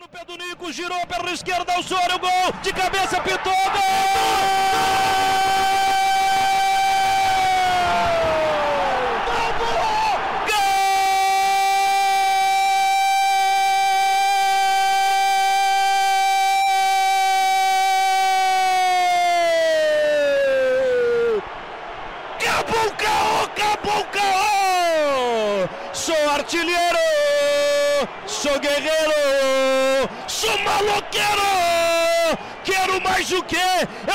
No pé do Nico, girou pela esquerda, o gol, de cabeça, pitou, gol! artilheiro! Sou guerreiro! Sou maloqueiro! Quero mais o quê?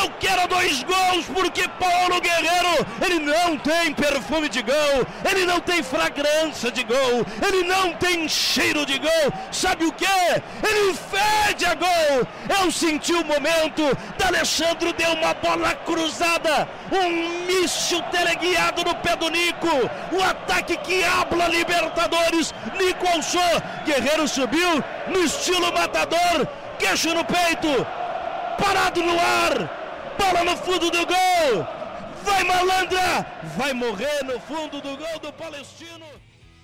Eu quero dois gols, porque Paulo Guerreiro, ele não tem perfume de gol, ele não tem fragrância de gol, ele não tem cheiro de gol. Sabe o que? Ele fede a gol. Eu senti o momento, D'Alessandro deu uma bola cruzada, um míssil teleguiado no pé do Nico, o ataque que habla Libertadores, Nico alçou, Guerreiro subiu no estilo matador, queixo no peito, parado no ar, bola no fundo do gol, vai malandra, vai morrer no fundo do gol do Palestino.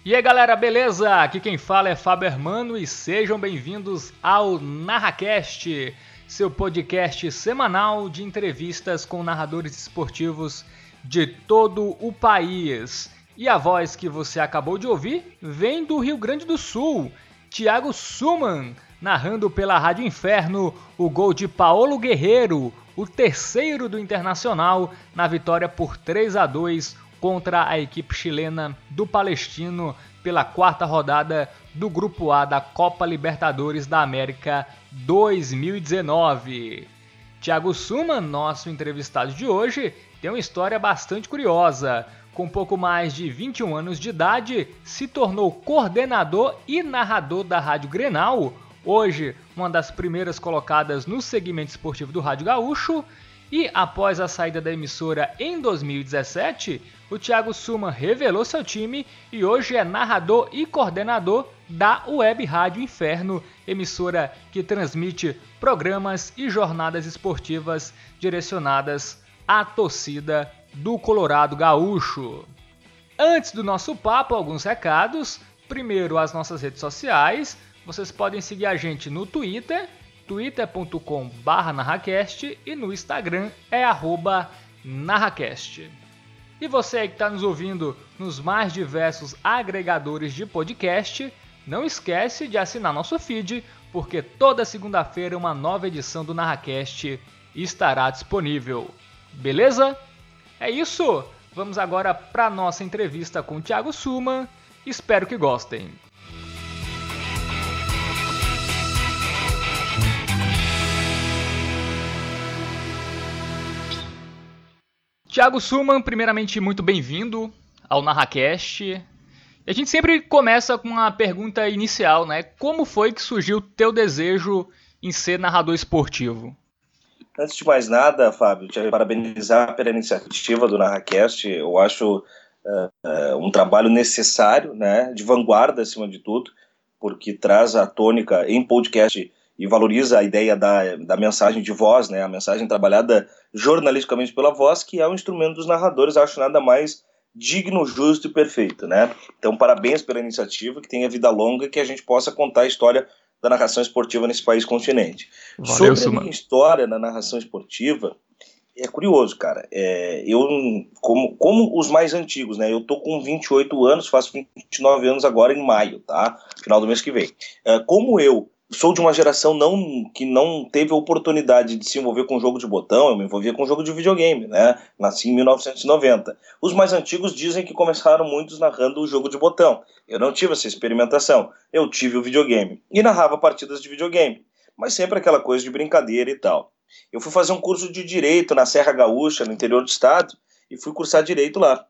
E aí galera, beleza? Aqui quem fala é Fábio Hermano e sejam bem-vindos ao NarraCast, seu podcast semanal de entrevistas com narradores esportivos de todo o país. E a voz que você acabou de ouvir vem do Rio Grande do Sul, Thiago Suman, narrando pela Rádio Inferno o gol de Paulo Guerreiro, o terceiro do Internacional, na vitória por 3 a 2 contra a equipe chilena do Palestino pela quarta rodada do Grupo A da Copa Libertadores da América 2019. Thiago Suman, nosso entrevistado de hoje, tem uma história bastante curiosa. Com pouco mais de 21 anos de idade, se tornou coordenador e narrador da Rádio Grenal, hoje uma das primeiras colocadas no segmento esportivo do Rádio Gaúcho. E após a saída da emissora em 2017, o Thiago Suma revelou seu time e hoje é narrador e coordenador da Web Rádio Inferno, emissora que transmite programas e jornadas esportivas direcionadas à torcida do Colorado Gaúcho. Antes do nosso papo, alguns recados. Primeiro, as nossas redes sociais. Vocês podem seguir a gente no Twitter, twitter.com narracast e no Instagram é narracast. E você que está nos ouvindo nos mais diversos agregadores de podcast, não esquece de assinar nosso feed, porque toda segunda-feira uma nova edição do Narracast estará disponível. Beleza? É isso! Vamos agora para nossa entrevista com o Thiago Suman. Espero que gostem. Tiago Suman, primeiramente muito bem-vindo ao NarraCast. A gente sempre começa com uma pergunta inicial, né? Como foi que surgiu o teu desejo em ser narrador esportivo? Antes de mais nada, Fábio, te parabenizar pela iniciativa do NarraCast. Eu acho uh, um trabalho necessário, né, de vanguarda acima de tudo, porque traz a tônica em podcast e valoriza a ideia da, da mensagem de voz, né, a mensagem trabalhada jornalisticamente pela voz, que é o instrumento dos narradores, acho nada mais digno, justo e perfeito, né? Então, parabéns pela iniciativa, que tenha vida longa, que a gente possa contar a história da narração esportiva nesse país continente. Valeu, Sobre a minha história na narração esportiva, é curioso, cara. É, eu, como, como os mais antigos, né? Eu tô com 28 anos, faço 29 anos agora em maio, tá? Final do mês que vem. É, como eu sou de uma geração não, que não teve a oportunidade de se envolver com jogo de botão, eu me envolvia com jogo de videogame, né? Nasci em 1990. Os mais antigos dizem que começaram muitos narrando o jogo de botão. Eu não tive essa experimentação. Eu tive o videogame e narrava partidas de videogame, mas sempre aquela coisa de brincadeira e tal. Eu fui fazer um curso de direito na Serra Gaúcha, no interior do estado, e fui cursar direito lá.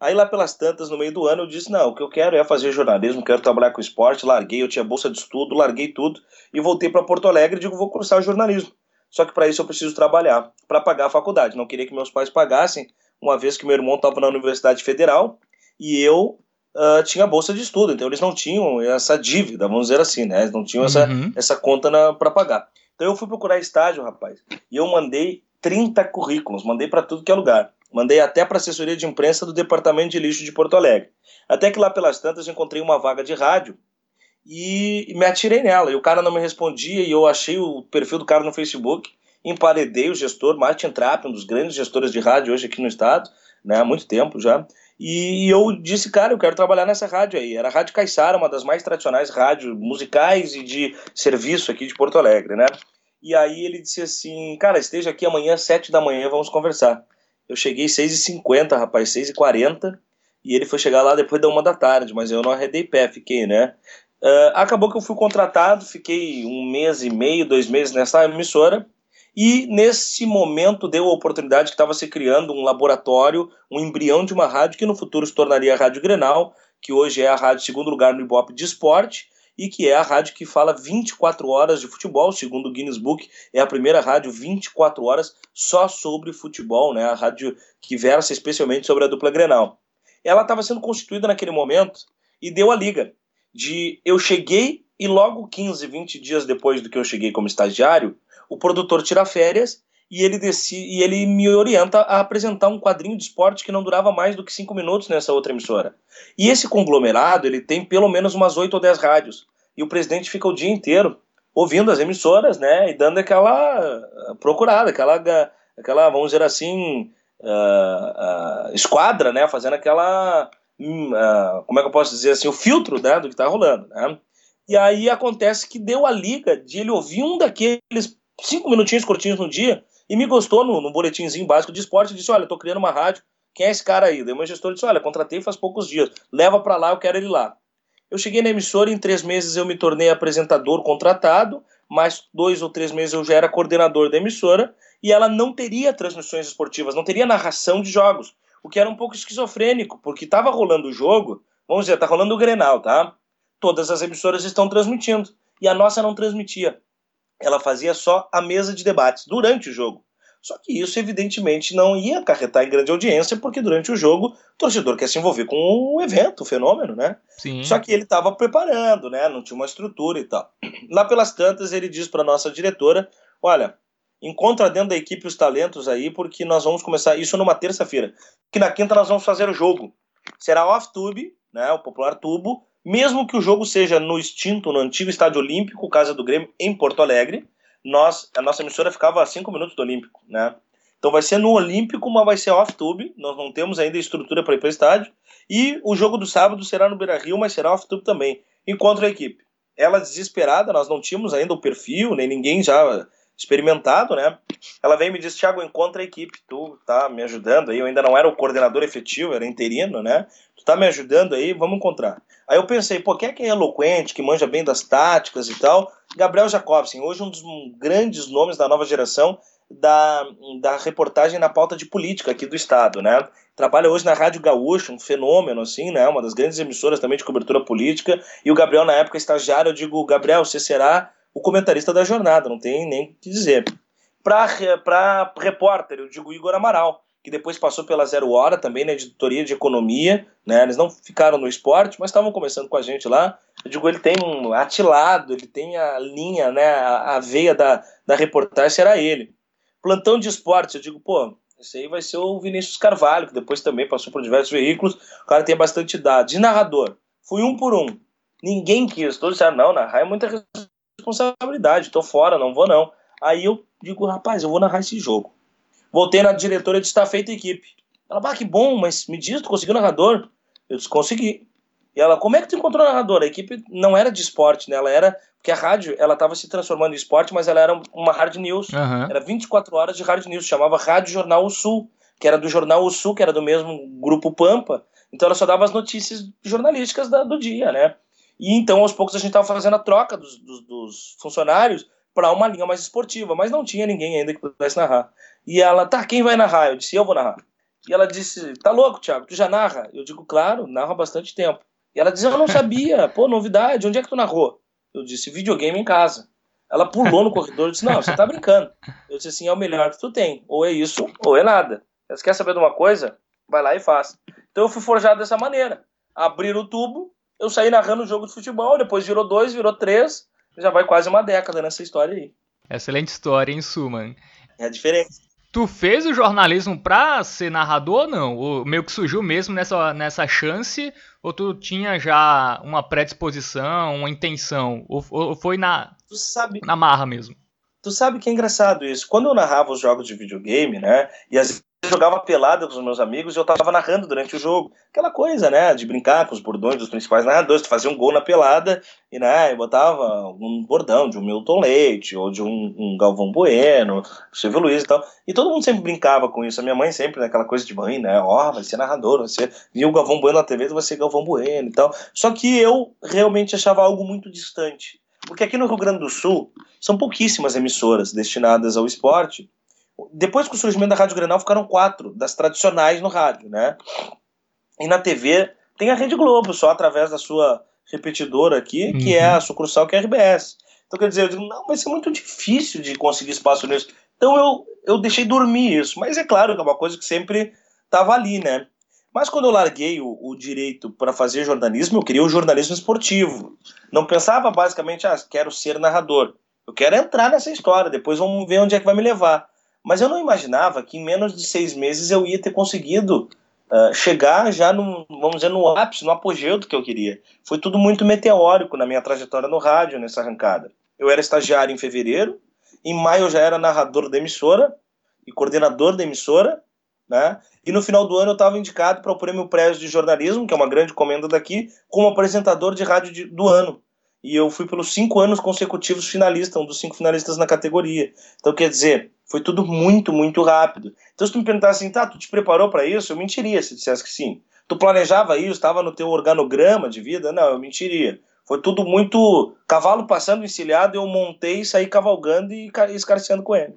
Aí lá pelas tantas, no meio do ano, eu disse, não, o que eu quero é fazer jornalismo, quero trabalhar com esporte, larguei, eu tinha bolsa de estudo, larguei tudo e voltei para Porto Alegre e digo, vou cursar jornalismo. Só que para isso eu preciso trabalhar, para pagar a faculdade. Não queria que meus pais pagassem, uma vez que meu irmão estava na Universidade Federal e eu uh, tinha bolsa de estudo, então eles não tinham essa dívida, vamos dizer assim, né? Eles não tinham uhum. essa, essa conta para pagar. Então eu fui procurar estágio, rapaz, e eu mandei 30 currículos, mandei para tudo que é lugar. Mandei até para a assessoria de imprensa do Departamento de Lixo de Porto Alegre. Até que lá pelas tantas encontrei uma vaga de rádio e, me atirei nela. E o cara não me respondia e eu achei o perfil do cara no Facebook, emparedei o gestor, Martin Trapp, um dos grandes gestores de rádio hoje aqui no estado, né, há muito tempo já. E eu disse, cara, eu quero trabalhar nessa rádio aí. Era a Rádio Caiçara, uma das mais tradicionais rádios musicais e de serviço aqui de Porto Alegre, né? E aí ele disse assim, cara, esteja aqui amanhã às sete da manhã, vamos conversar. Eu cheguei às seis e cinquenta, rapaz, seis e quarenta, e ele foi chegar lá depois da uma da tarde, mas eu não arredei pé, fiquei, né? Uh, acabou que eu fui contratado, fiquei um mês e meio, dois meses nessa emissora, e nesse momento deu a oportunidade que estava se criando um laboratório, um embrião de uma rádio que no futuro se tornaria a Rádio Grenal, que hoje é a rádio segundo lugar no Ibope de esporte, e que é a rádio que fala 24 horas de futebol, segundo o Guinness Book, é a primeira rádio 24 horas só sobre futebol, né? A rádio que versa especialmente sobre a dupla Grenal. Ela estava sendo constituída naquele momento e deu a liga de eu cheguei e logo 15, 20 dias depois do que eu cheguei como estagiário, o produtor tira férias e ele decide, e ele me orienta a apresentar um quadrinho de esporte que não durava mais do que cinco minutos nessa outra emissora. E esse conglomerado ele tem pelo menos umas oito ou dez rádios e o presidente fica o dia inteiro ouvindo as emissoras, né, e dando aquela ah, procurada, aquela, aquela vamos dizer assim, uh, uh, esquadra, né, fazendo aquela, uh, como é que eu posso dizer assim, o filtro, né, do que está rolando, né. E aí acontece que deu a liga de ele ouvir um daqueles cinco minutinhos curtinhos no dia e me gostou no, no boletimzinho básico de esporte disse: Olha, tô criando uma rádio, quem é esse cara aí? Daí o meu gestor disse: Olha, contratei faz poucos dias, leva para lá, eu quero ele lá. Eu cheguei na emissora em três meses eu me tornei apresentador contratado, mais dois ou três meses eu já era coordenador da emissora e ela não teria transmissões esportivas, não teria narração de jogos, o que era um pouco esquizofrênico, porque estava rolando o jogo, vamos dizer, tá rolando o Grenal, tá? Todas as emissoras estão transmitindo e a nossa não transmitia ela fazia só a mesa de debates durante o jogo. Só que isso, evidentemente, não ia acarretar em grande audiência, porque durante o jogo o torcedor quer se envolver com o evento, o fenômeno, né? Sim. Só que ele estava preparando, né? Não tinha uma estrutura e tal. Lá pelas tantas, ele diz para nossa diretora: Olha, encontra dentro da equipe os talentos aí, porque nós vamos começar isso numa terça-feira. Que na quinta nós vamos fazer o jogo. Será off-tube, né? O popular tubo, mesmo que o jogo seja no extinto, no antigo Estádio Olímpico, Casa do Grêmio, em Porto Alegre, nós, a nossa emissora ficava a 5 minutos do Olímpico, né? Então vai ser no Olímpico, mas vai ser off-tube, nós não temos ainda estrutura para ir para o estádio, e o jogo do sábado será no Beira-Rio, mas será off-tube também. Encontra a equipe. Ela desesperada, nós não tínhamos ainda o perfil, nem ninguém já experimentado, né? Ela vem e me diz, Thiago, encontra a equipe, tu tá me ajudando aí, eu ainda não era o coordenador efetivo, era interino, né? Tu tá me ajudando aí, vamos encontrar. Aí eu pensei, pô, quem é que é eloquente, que manja bem das táticas e tal? Gabriel Jacobson, hoje um dos grandes nomes da nova geração da, da reportagem na pauta de política aqui do estado, né? Trabalha hoje na Rádio Gaúcha, um fenômeno, assim, né? Uma das grandes emissoras também de cobertura política. E o Gabriel, na época, estagiário, eu digo, Gabriel, você será o comentarista da jornada, não tem nem o que dizer. Para repórter, eu digo Igor Amaral, que depois passou pela Zero Hora também na editoria de economia, né? Eles não ficaram no esporte, mas estavam começando com a gente lá. Eu digo, ele tem um atilado, ele tem a linha, né? A, a veia da, da reportagem será ele. Plantão de esporte, eu digo, pô, esse aí vai ser o Vinícius Carvalho, que depois também passou por diversos veículos. O cara tem bastante idade. De narrador, fui um por um. Ninguém quis. Todos disseram, não, narrar é muita responsabilidade, tô fora, não vou não. Aí eu digo, rapaz, eu vou narrar esse jogo. Voltei na diretora e disse, tá feita a equipe. Ela, ah, que bom, mas me diz, tu conseguiu narrador? Eu disse, consegui. E ela, como é que tu encontrou narrador? A equipe não era de esporte, né? Ela era, porque a rádio, ela estava se transformando em esporte, mas ela era uma hard news. Uhum. Era 24 horas de hard news, chamava Rádio Jornal o Sul, que era do Jornal o Sul, que era do mesmo grupo Pampa. Então ela só dava as notícias jornalísticas da, do dia, né? E então, aos poucos, a gente estava fazendo a troca dos, dos, dos funcionários para uma linha mais esportiva, mas não tinha ninguém ainda que pudesse narrar. E ela, tá, quem vai narrar? Eu disse, eu vou narrar. E ela disse, tá louco, Thiago, tu já narra? Eu digo, claro, narro há bastante tempo. E ela disse, eu não sabia, pô, novidade, onde é que tu narrou? Eu disse, videogame em casa. Ela pulou no corredor e disse, não, você tá brincando. Eu disse assim, é o melhor que tu tem, ou é isso, ou é nada. Você quer saber de uma coisa? Vai lá e faz. Então eu fui forjado dessa maneira. Abrir o tubo, eu saí narrando o jogo de futebol, depois virou dois, virou três, já vai quase uma década nessa história aí. Excelente história, em suma. É a diferença. tu fez o jornalismo pra ser narrador ou não? Ou meio que surgiu mesmo nessa, nessa chance? Ou tu tinha já uma predisposição, uma intenção? Ou, ou foi na, sabe, na marra mesmo? Tu sabe que é engraçado isso. Quando eu narrava os jogos de videogame, né? E às eu jogava pelada com os meus amigos e eu tava narrando durante o jogo. Aquela coisa, né, de brincar com os bordões dos principais narradores, tu fazia um gol na pelada e, né, eu botava um bordão de um Milton Leite ou de um, um Galvão Bueno, Silvio Luiz e tal. E todo mundo sempre brincava com isso. A minha mãe sempre, naquela né, coisa de mãe, né, ó, oh, vai ser narrador, vai ser... Viu o Galvão Bueno na TV, vai ser Galvão Bueno e tal. Só que eu realmente achava algo muito distante. Porque aqui no Rio Grande do Sul são pouquíssimas emissoras destinadas ao esporte depois com o surgimento da Rádio Grenal, ficaram quatro das tradicionais no rádio, né? E na TV tem a Rede Globo, só através da sua repetidora aqui, uhum. que é a uhum. sucursal que é a RBS. Então, quer dizer, eu digo, não, vai ser muito difícil de conseguir espaço nisso. Então, eu, eu deixei dormir isso. Mas é claro que é uma coisa que sempre estava ali, né? Mas quando eu larguei o, o direito para fazer jornalismo, eu queria o jornalismo esportivo. Não pensava basicamente, ah, quero ser narrador. Eu quero entrar nessa história, depois vamos ver onde é que vai me levar. Mas eu não imaginava que em menos de seis meses eu ia ter conseguido uh, chegar já no, vamos dizer, no ápice, no apogeu do que eu queria. Foi tudo muito meteórico na minha trajetória no rádio, nessa arrancada. Eu era estagiário em fevereiro, em maio eu já era narrador da emissora e coordenador da emissora, né? E no final do ano eu estava indicado para o Prêmio Prévio de Jornalismo, que é uma grande comenda daqui, como apresentador de rádio de, do ano. E eu fui pelos cinco anos consecutivos finalista, um dos cinco finalistas na categoria. Então, quer dizer, foi tudo muito, muito rápido. Então, se tu me perguntasse assim, tá, tu te preparou para isso? Eu mentiria se dissesse que sim. Tu planejava isso, estava no teu organograma de vida? Não, eu mentiria. Foi tudo muito cavalo passando encilhado, eu montei, saí cavalgando e escarceando com ele.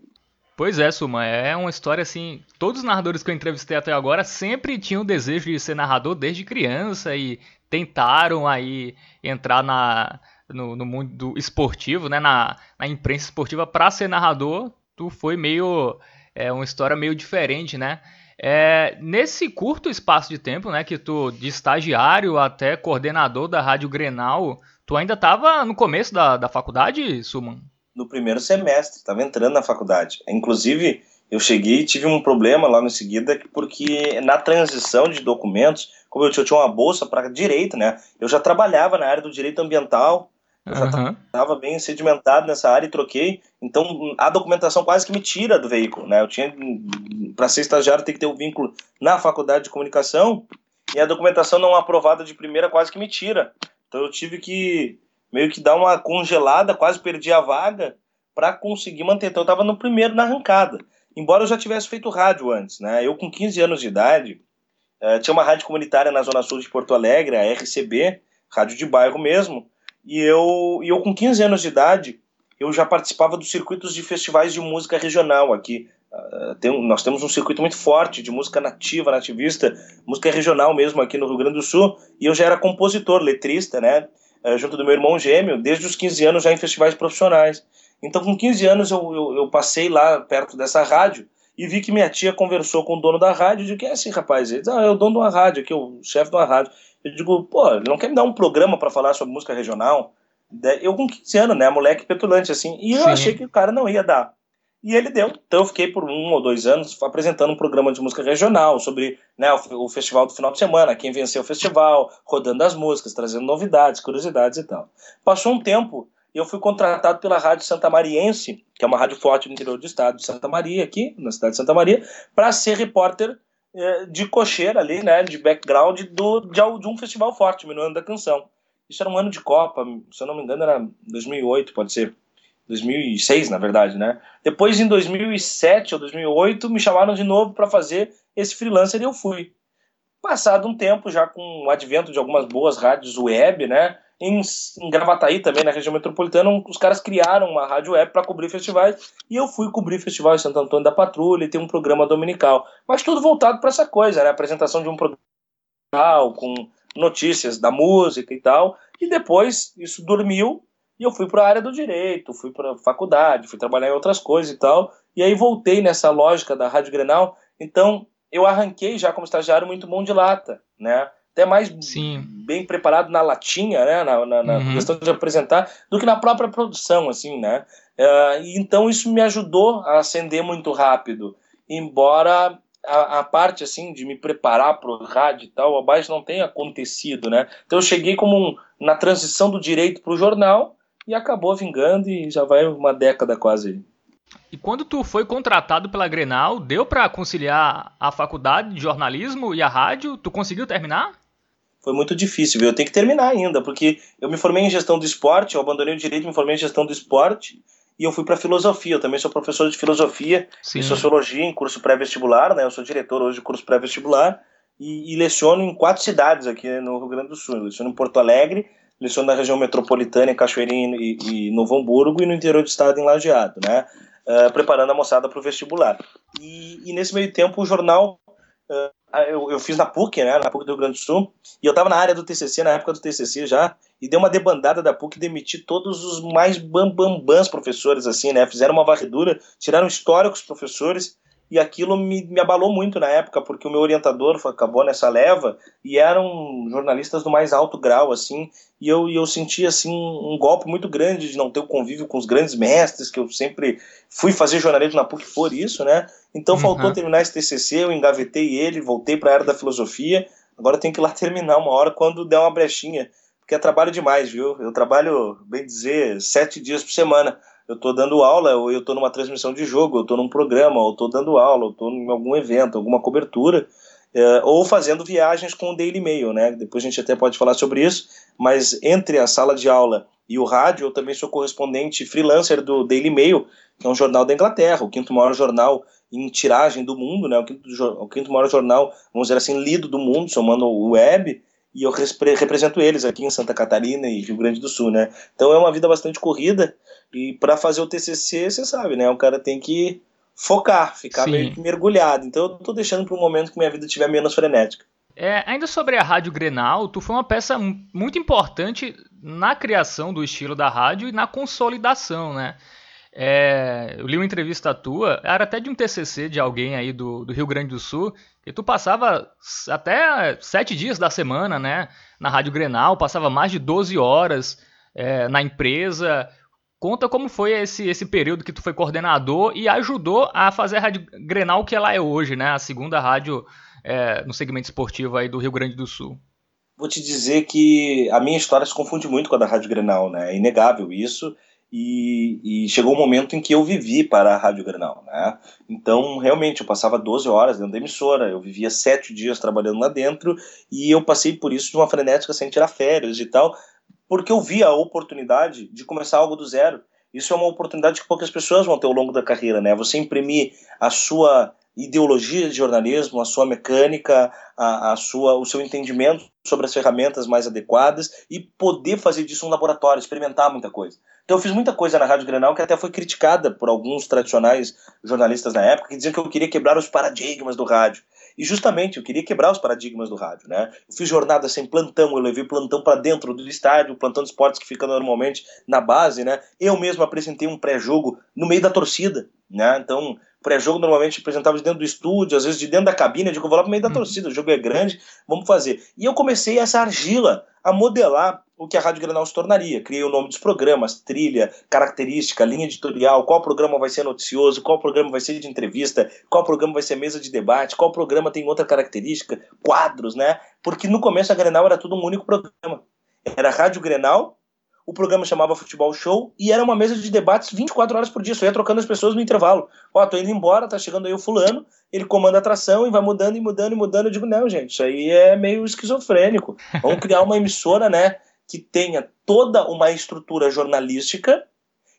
Pois é, Suma, é uma história assim. Todos os narradores que eu entrevistei até agora sempre tinham o desejo de ser narrador desde criança e tentaram aí entrar na, no, no mundo esportivo, né, na, na imprensa esportiva para ser narrador tu foi meio. É uma história meio diferente, né? É, nesse curto espaço de tempo, né, que tu de estagiário até coordenador da Rádio Grenal, tu ainda estava no começo da, da faculdade, Suman? No primeiro semestre, estava entrando na faculdade. Inclusive, eu cheguei e tive um problema lá em seguida, porque na transição de documentos, como eu tinha uma bolsa para direito, né, eu já trabalhava na área do direito ambiental, eu já estava bem sedimentado nessa área e troquei. Então a documentação quase que me tira do veículo. Né? Eu tinha, para ser estagiário, tem que ter o um vínculo na faculdade de comunicação e a documentação não aprovada de primeira quase que me tira. Então eu tive que meio que dar uma congelada, quase perdi a vaga para conseguir manter. Então eu estava no primeiro na arrancada. Embora eu já tivesse feito rádio antes. Né? Eu, com 15 anos de idade, uh, tinha uma rádio comunitária na Zona Sul de Porto Alegre, a RCB, rádio de bairro mesmo e eu, e eu com 15 anos de idade, eu já participava dos circuitos de festivais de música regional aqui. Uh, tem, nós temos um circuito muito forte de música nativa, nativista, música regional mesmo aqui no Rio Grande do Sul, e eu já era compositor, letrista, né, uh, junto do meu irmão gêmeo, desde os 15 anos já em festivais profissionais. Então, com 15 anos, eu, eu, eu passei lá perto dessa rádio e vi que minha tia conversou com o dono da rádio e disse, que é assim, rapaz? Ele disse, ah, é o dono de uma rádio aqui, o chefe de uma rádio. Eu digo, pô, ele não quer me dar um programa para falar sobre música regional? Eu com 15 anos, né, moleque petulante assim, e eu Sim. achei que o cara não ia dar. E ele deu. Então eu fiquei por um ou dois anos apresentando um programa de música regional sobre né, o, o, festival do final de semana, quem venceu o festival, rodando as músicas, trazendo novidades, curiosidades e tal. Passou um tempo e eu fui contratado pela Rádio Santa Mariense, que é uma rádio forte no interior do estado de Santa Maria, aqui, na cidade de Santa Maria, para ser repórter de cocheira ali, né, de background do, de, de um festival forte, no ano da canção. Isso era um ano de Copa, se eu não me engano era 2008, pode ser. 2006, na verdade, né? Depois, em 2007 ou 2008, me chamaram de novo para fazer esse freelancer e eu fui. Passado um tempo, já com o advento de algumas boas rádios web, né? Em, em Gravataí, também na região metropolitana, os caras criaram uma rádio web para cobrir festivais e eu fui cobrir festival em Santo Antônio da Patrulha e tem um programa dominical. Mas tudo voltado para essa coisa, né? Apresentação de um programa com notícias da música e tal. E depois isso dormiu e eu fui para a área do direito, fui para faculdade, fui trabalhar em outras coisas e tal. E aí voltei nessa lógica da Rádio Grenal. Então eu arranquei já como estagiário muito bom de lata, né? Até mais Sim. bem preparado na latinha, né, na, na, na uhum. questão de apresentar, do que na própria produção, assim, né. Uh, então isso me ajudou a ascender muito rápido. embora a, a, parte assim de me preparar para o rádio e tal, abaixo não tenha acontecido, né? Então eu cheguei como um, na transição do direito para o jornal e acabou vingando e já vai uma década quase. E quando tu foi contratado pela Grenal, deu para conciliar a faculdade de jornalismo e a rádio? Tu conseguiu terminar? Foi muito difícil, viu? Eu tenho que terminar ainda, porque eu me formei em gestão do esporte, eu abandonei o direito, me formei em gestão do esporte e eu fui para filosofia. Eu também sou professor de filosofia Sim. e sociologia em curso pré-vestibular, né? Eu sou diretor hoje de curso pré-vestibular e, e, leciono em quatro cidades aqui no Rio Grande do Sul. Eu leciono em Porto Alegre, leciono na região metropolitana, em Cachoeirinha e, e Novo Hamburgo e no interior do estado, em Lajeado, né? Uh, preparando a moçada para o vestibular. E, e, nesse meio tempo o jornal eu, eu, fiz na PUC, né, na PUC do Rio Grande do Sul, e eu estava na área do TCC, na época do TCC já, e deu uma debandada da PUC demiti todos os mais bambambãs professores, assim, né, fizeram uma varredura, tiraram históricos professores, e aquilo me, me abalou muito na época, porque o meu orientador acabou nessa leva, e eram jornalistas do mais alto grau, assim, e eu, e eu senti, assim, um golpe muito grande de não ter o convívio com os grandes mestres, que eu sempre fui fazer jornalismo na PUC por isso, né, então uhum. faltou terminar esse TCC, eu engavetei ele, voltei para a área da filosofia, agora eu tenho que ir lá terminar uma hora quando der uma brechinha, porque é trabalho demais, viu, eu trabalho, bem dizer, sete dias por semana, eu estou dando aula, ou eu estou numa transmissão de jogo, eu estou num programa, ou estou dando aula, ou estou em algum evento, alguma cobertura, é, ou fazendo viagens com o Daily Mail, né? Depois a gente até pode falar sobre isso, mas entre a sala de aula e o rádio, eu também sou correspondente freelancer do Daily Mail, que é um jornal da Inglaterra, o quinto maior jornal em tiragem do mundo, né? O quinto, o quinto maior jornal, vamos dizer assim, lido do mundo, somando o web, e eu represento eles aqui em Santa Catarina e Rio Grande do Sul, né? Então é uma vida bastante corrida e para fazer o TCC, você sabe, né? O cara tem que focar, ficar Sim. meio que mergulhado. Então eu tô deixando para um momento que minha vida estiver menos frenética. É, ainda sobre a Rádio Grenal, tu foi uma peça muito importante na criação do estilo da rádio e na consolidação, né? É, eu li uma entrevista tua, era até de um TCC de alguém aí do, do Rio Grande do Sul, que tu passava até sete dias da semana, né, na Rádio Grenal, passava mais de 12 horas é, na empresa. Conta como foi esse, esse período que tu foi coordenador e ajudou a fazer a Rádio Grenal que ela é hoje, né, a segunda rádio é, no segmento esportivo aí do Rio Grande do Sul. Vou te dizer que a minha história se confunde muito com a da Rádio Grenal, né, é inegável isso e, e, chegou um momento em que eu vivi para a Rádio Grenal, né? Então, realmente, eu passava 12 horas dentro da emissora, eu vivia sete dias trabalhando lá dentro e eu passei por isso de uma frenética sem tirar férias e tal, porque eu vi a oportunidade de começar algo do zero. Isso é uma oportunidade que poucas pessoas vão ter ao longo da carreira, né? Você imprimir a sua ideologia de jornalismo, a sua mecânica, a, a, sua, o seu entendimento sobre as ferramentas mais adequadas e poder fazer disso um laboratório, experimentar muita coisa. Então eu fiz muita coisa na Rádio Grenal que até foi criticada por alguns tradicionais jornalistas na época que diziam que eu queria quebrar os paradigmas do rádio. E justamente eu queria quebrar os paradigmas do rádio, né? Eu fiz jornada sem plantão, eu levei plantão para dentro do estádio, plantão de esportes que fica normalmente na base, né? Eu mesmo apresentei um pré-jogo no meio da torcida, né? Então pré-jogo normalmente apresentava de dentro do estúdio, às vezes de dentro da cabine, eu digo, vou lá pro meio da uhum. torcida, o jogo é grande, vamos fazer. E eu comecei essa argila a modelar o que a Rádio Granal se tornaria. Criei o nome dos programas, trilha, característica, linha editorial, qual programa vai ser noticioso, qual programa vai ser de entrevista, qual programa vai ser mesa de debate, qual programa tem outra característica, quadros, né? Porque no começo a Grenal era tudo um único programa. Era Rádio Grenal o programa chamava Futebol Show e era uma mesa de debates 24 horas por dia, só ia trocando as pessoas no intervalo. Ó, tô indo embora, tá chegando aí o fulano, ele comanda a atração e vai mudando e mudando e mudando. Eu digo, não, gente, isso aí é meio esquizofrênico. Vamos criar uma emissora, né, que tenha toda uma estrutura jornalística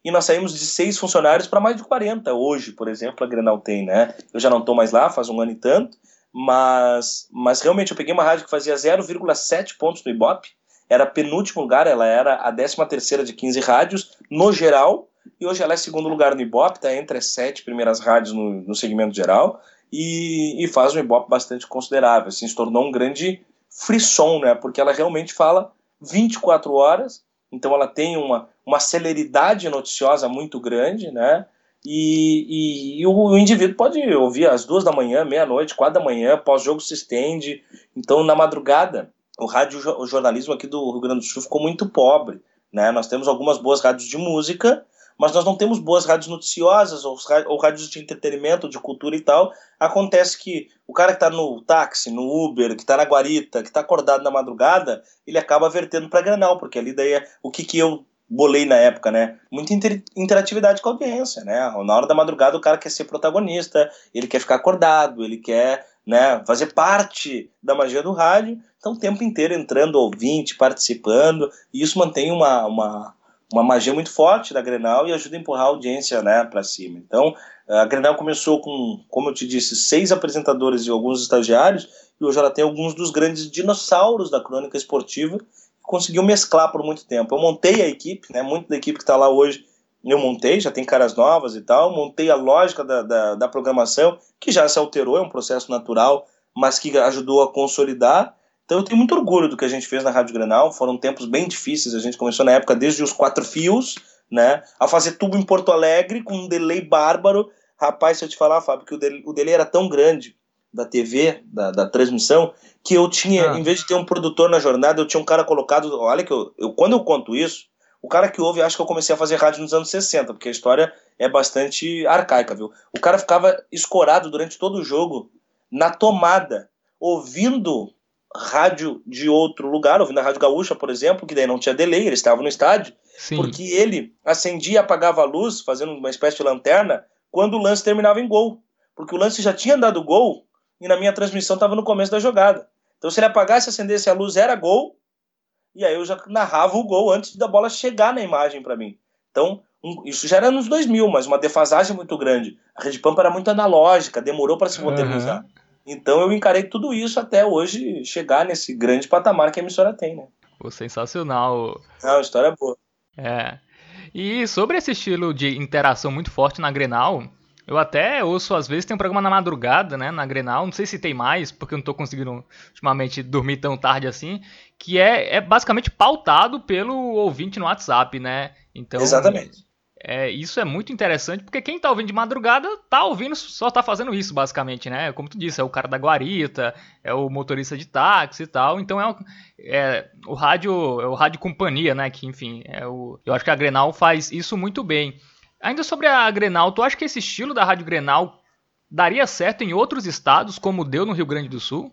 e nós saímos de seis funcionários para mais de 40 hoje, por exemplo, a Grenal tem, né? Eu já não estou mais lá, faz um ano e tanto, mas, mas realmente eu peguei uma rádio que fazia 0,7 pontos no Ibope, era penúltimo lugar, ela era a 13 terceira de 15 rádios no geral, e hoje ela é segundo lugar no Ibope, está entre as sete primeiras rádios no, no segmento geral, e, e, faz um Ibope bastante considerável, assim, se tornou um grande frisson, né, porque ela realmente fala 24 horas, então ela tem uma, uma celeridade noticiosa muito grande, né, e, e, e o, indivíduo pode ouvir às duas da manhã, meia-noite, quatro da manhã, pós-jogo se estende, então na madrugada o rádio o jornalismo aqui do Rio Grande do Sul ficou muito pobre. Né? Nós temos algumas boas rádios de música, mas nós não temos boas rádios noticiosas ou, ou rádios de entretenimento, de cultura e tal. Acontece que o cara que está no táxi, no Uber, que está na guarita, que está acordado na madrugada, ele acaba vertendo para Granal, porque ali daí é o que, que eu bolei na época, né? Muita inter interatividade com a audiência, né? Na hora da madrugada o cara quer ser protagonista, ele quer ficar acordado, ele quer né, fazer parte da magia do rádio, então o tempo inteiro entrando ouvinte, participando, e isso mantém uma, uma, uma magia muito forte da Grenal e ajuda a empurrar a audiência né, para cima. Então a Grenal começou com, como eu te disse, seis apresentadores e alguns estagiários, e hoje ela tem alguns dos grandes dinossauros da crônica esportiva, conseguiu mesclar por muito tempo. Eu montei a equipe, né, muito da equipe que está lá hoje eu montei, já tem caras novas e tal, montei a lógica da, da, da, programação, que já se alterou, é um processo natural, mas que ajudou a consolidar. Então eu tenho muito orgulho do que a gente fez na Rádio Grenal, foram tempos bem difíceis, a gente começou na época desde os quatro fios, né, a fazer tubo em Porto Alegre, com um delay bárbaro. Rapaz, se eu te falar, Fábio, que o delay, o delay era tão grande da TV, da, da transmissão, que eu tinha, ah. em vez de ter um produtor na jornada, eu tinha um cara colocado. Olha que eu, eu quando eu conto isso, o cara que ouve acha que eu comecei a fazer rádio nos anos 60, porque a história é bastante arcaica, viu? O cara ficava escorado durante todo o jogo na tomada, ouvindo rádio de outro lugar, ouvindo a Rádio Gaúcha, por exemplo, que daí não tinha delay, ele estava no estádio, Sim. porque ele acendia e apagava a luz, fazendo uma espécie de lanterna, quando o lance terminava em gol. Porque o lance já tinha dado gol e na minha transmissão estava no começo da jogada. Então se ele apagasse e acendesse a luz, era gol, e aí eu já narrava o gol antes da bola chegar na imagem para mim. Então, um, isso já era nos 2000, mas uma defasagem muito grande. A Rede Pampa era muito analógica, demorou para se modernizar. Uhum. Então eu encarei tudo isso até hoje chegar nesse grande patamar que a emissora tem, né? Pô, sensacional. É uma história boa. É. E sobre esse estilo de interação muito forte na Grenal, eu até ouço, às vezes, tem um programa na madrugada, né, na Grenal, não sei se tem mais, porque eu não tô conseguindo, ultimamente, dormir tão tarde assim, que é, é basicamente pautado pelo ouvinte no WhatsApp, né? Então, Exatamente. É, isso é muito interessante, porque quem tá ouvindo de madrugada tá ouvindo, só tá fazendo isso, basicamente, né? Como tu disse, é o cara da guarita, é o motorista de táxi e tal. Então é, o, é o rádio, é o rádio companhia, né? Que, enfim, é o, eu acho que a Grenal faz isso muito bem. Ainda sobre a Grenal, tu acha que esse estilo da Rádio Grenal daria certo em outros estados, como deu no Rio Grande do Sul?